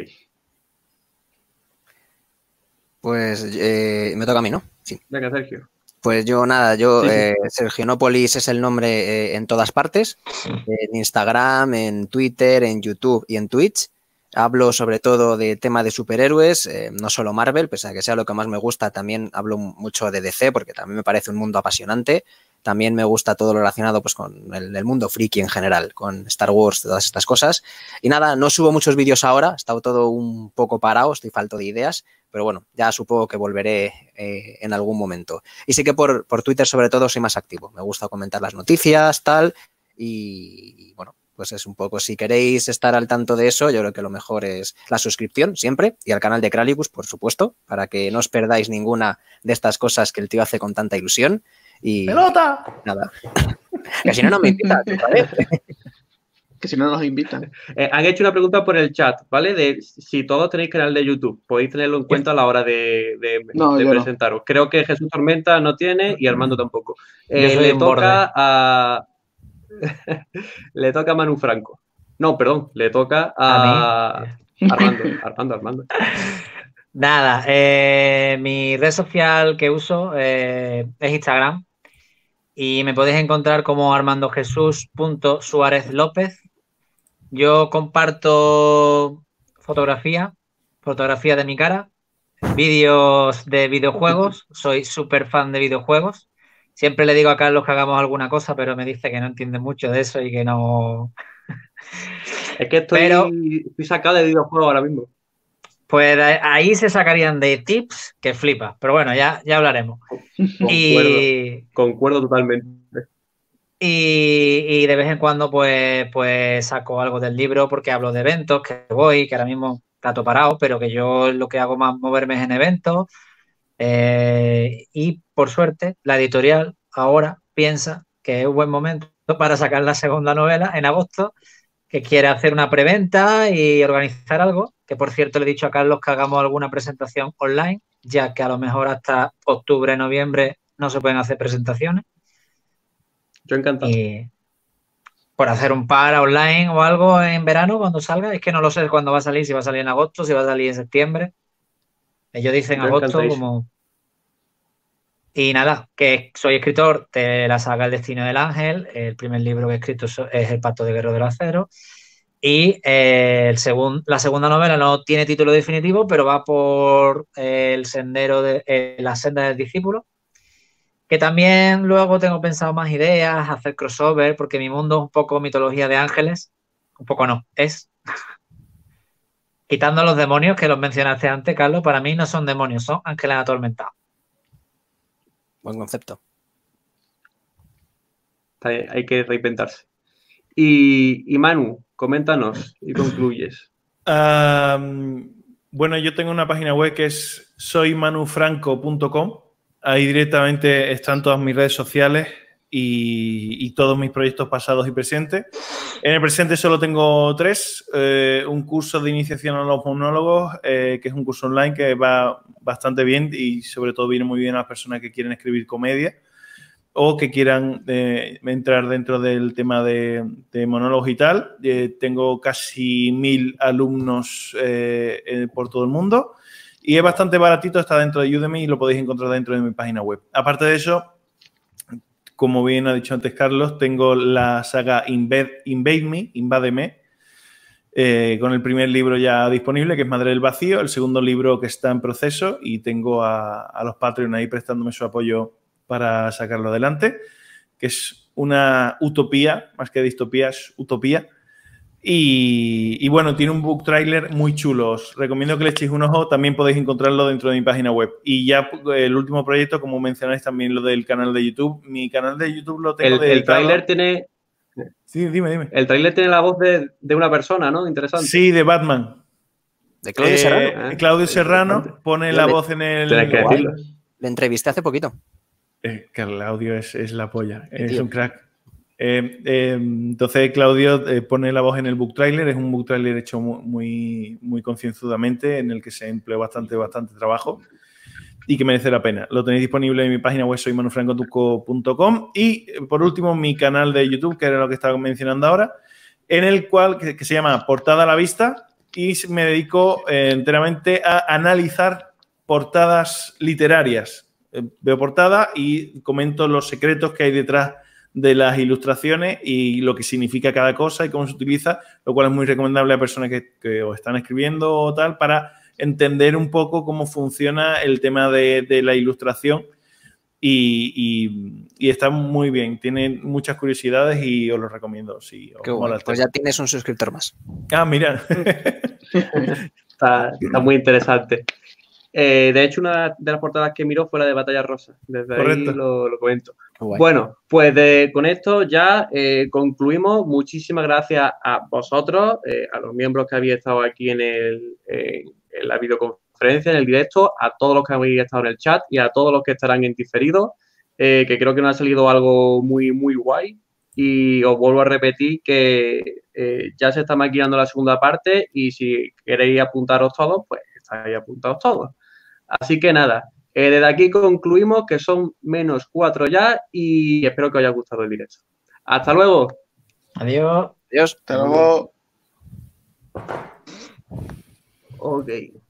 Pues eh, me toca a mí, ¿no? Sí. Venga, Sergio. Pues yo nada, yo Sí, sí. eh, Sergionópolis es el nombre eh, en todas partes, en Instagram, en Twitter, en YouTube y en Twitch. Hablo sobre todo de tema de superhéroes, eh, no solo Marvel, pese a que sea lo que más me gusta, también hablo mucho de DC porque también me parece un mundo apasionante. También me gusta todo lo relacionado pues, con el, el mundo friki en general, con Star Wars, todas estas cosas. Y nada, no subo muchos vídeos ahora, he estado todo un poco parado, estoy falto de ideas, pero bueno, ya supongo que volveré eh, en algún momento. Y sí que por, por Twitter sobre todo soy más activo, me gusta comentar las noticias, tal, y, y bueno, pues es un poco, si queréis estar al tanto de eso, yo creo que lo mejor es la suscripción siempre y al canal de Kralicus, por supuesto, para que no os perdáis ninguna de estas cosas que el tío hace con tanta ilusión. Y ¡Pelota! nada, que si no, no me invitas, ¿vale? Que si no nos invitan. Eh, han hecho una pregunta por el chat, ¿vale? De si todos tenéis canal de YouTube, podéis tenerlo en cuenta a la hora de, de- No, de yo no. presentaros. Creo que Jesús Tormenta no tiene y Armando tampoco. Eh, le toca a. le toca a Manu Franco. No, perdón, le toca a. Armando, Armando, Armando. Nada, eh, mi red social que uso eh, es Instagram y me podéis encontrar como armandojesús.suárez López. Yo comparto fotografía, fotografía de mi cara, vídeos de videojuegos, soy súper fan de videojuegos Siempre le digo a Carlos que hagamos alguna cosa, pero me dice que no entiende mucho de eso y que no. Es que estoy, Pero- estoy sacado de videojuegos ahora mismo. Pues ahí se sacarían de tips que flipa. Pero bueno, ya, ya hablaremos. Concuerdo, Y, concuerdo totalmente. Y, de vez en cuando, pues, pues saco algo del libro porque hablo de eventos, que voy, que ahora mismo trato parado, pero que yo lo que hago más moverme es en eventos. Eh, y por suerte, la editorial ahora piensa que es un buen momento para sacar la segunda novela en agosto, que quiere hacer una preventa y organizar algo, que por cierto le he dicho a Carlos que hagamos alguna presentación online, ya que a lo mejor hasta octubre, noviembre no se pueden hacer presentaciones. Yo encantado. Y por hacer un par online o algo en verano cuando salga, es que no lo sé cuándo va a salir, si va a salir en agosto, si va a salir en septiembre. Ellos dicen Yo agosto como... Y nada, que soy escritor de la saga El Destino del Ángel, el primer libro que he escrito es El Pacto de Guerrero del Acero, y eh, el segun- la segunda novela no tiene título definitivo, pero va por eh, el sendero de eh, la senda del discípulo, que también luego tengo pensado más ideas, hacer crossover, porque mi mundo es un poco mitología de ángeles, un poco no, es. Quitando los demonios que los mencionaste antes, Carlos, para mí no son demonios, son ángeles atormentados. Buen concepto. Hay que reinventarse. Y, y Manu, coméntanos y concluyes. Bueno, yo tengo una página web que es soymanufranco.com. Ahí directamente están todas mis redes sociales y, todos mis proyectos pasados y presentes. En el presente solo tengo tres. eh, un curso de iniciación a los monólogos, eh, que es un curso online que va bastante bien y sobre todo viene muy bien a las personas que quieren escribir comedia o que quieran eh, entrar dentro del tema de, de monólogos y tal. Tengo casi mil alumnos por todo el mundo y es bastante baratito, está dentro de Udemy y lo podéis encontrar dentro de mi página web. Aparte de eso, como bien ha dicho antes Carlos, tengo la saga Invade, Invade Me, Invádeme, eh, con el primer libro ya disponible, que es Madre del Vacío, el segundo libro que está en proceso y tengo a, a los Patreon ahí prestándome su apoyo para sacarlo adelante, que es una utopía, más que distopía, es utopía. Y, y bueno, tiene un book trailer muy chulo. Os recomiendo que le echéis un ojo. También podéis encontrarlo dentro de mi página web. Y ya eh, el último proyecto, como mencionáis también lo del canal de YouTube. Mi canal de YouTube lo tengo El, el dedicado- tráiler tiene, Sí, dime, dime. el tráiler tiene la voz de, de una persona, ¿no? Interesante. Sí, de Batman. De Claudio Eh, Serrano. ¿eh? Claudio Serrano pone la le- voz en el. Que. Le entrevisté hace poquito. Eh, Claudio es, es la polla, Qué es tío. un crack. Eh, eh, entonces Claudio eh, pone la voz en el book trailer, es un book trailer hecho mu- muy, muy concienzudamente en el que se empleó bastante, bastante trabajo y que merece la pena. Lo tenéis disponible en mi página web y eh, por último mi canal de YouTube, que era lo que estaba mencionando ahora, en el cual que, se llama Portada a la Vista y me dedico enteramente a analizar portadas literarias. Veo portada y comento los secretos que hay detrás de las ilustraciones y lo que significa cada cosa y cómo se utiliza, lo cual es muy recomendable a personas que, que o están escribiendo o tal para entender un poco cómo funciona el tema de, de la ilustración y, y- y está muy bien. Tiene muchas curiosidades y os lo recomiendo. Si os Qué mola bueno. el Pues ya tienes un suscriptor más. Ah, mira. Está, está muy interesante. Eh, de hecho, una de las portadas que miró fue la de Batalla Rosa. Desde Correcto. ahí lo, lo comento. Guay. Bueno, pues de- con esto ya eh, concluimos. Muchísimas gracias a vosotros, eh, a los miembros que habéis estado aquí en, el, eh, en la videoconferencia, en el directo, a todos los que habéis estado en el chat y a todos los que estarán en diferido, eh, que creo que nos ha salido algo muy, muy guay. Y os vuelvo a repetir que eh, ya se está maquinando la segunda parte y si queréis apuntaros todos, pues estáis apuntados todos. Así que nada, eh, desde aquí concluimos que son menos cuatro ya y espero que os haya gustado el directo. Hasta luego. Adiós. Adiós. Hasta luego. Ok.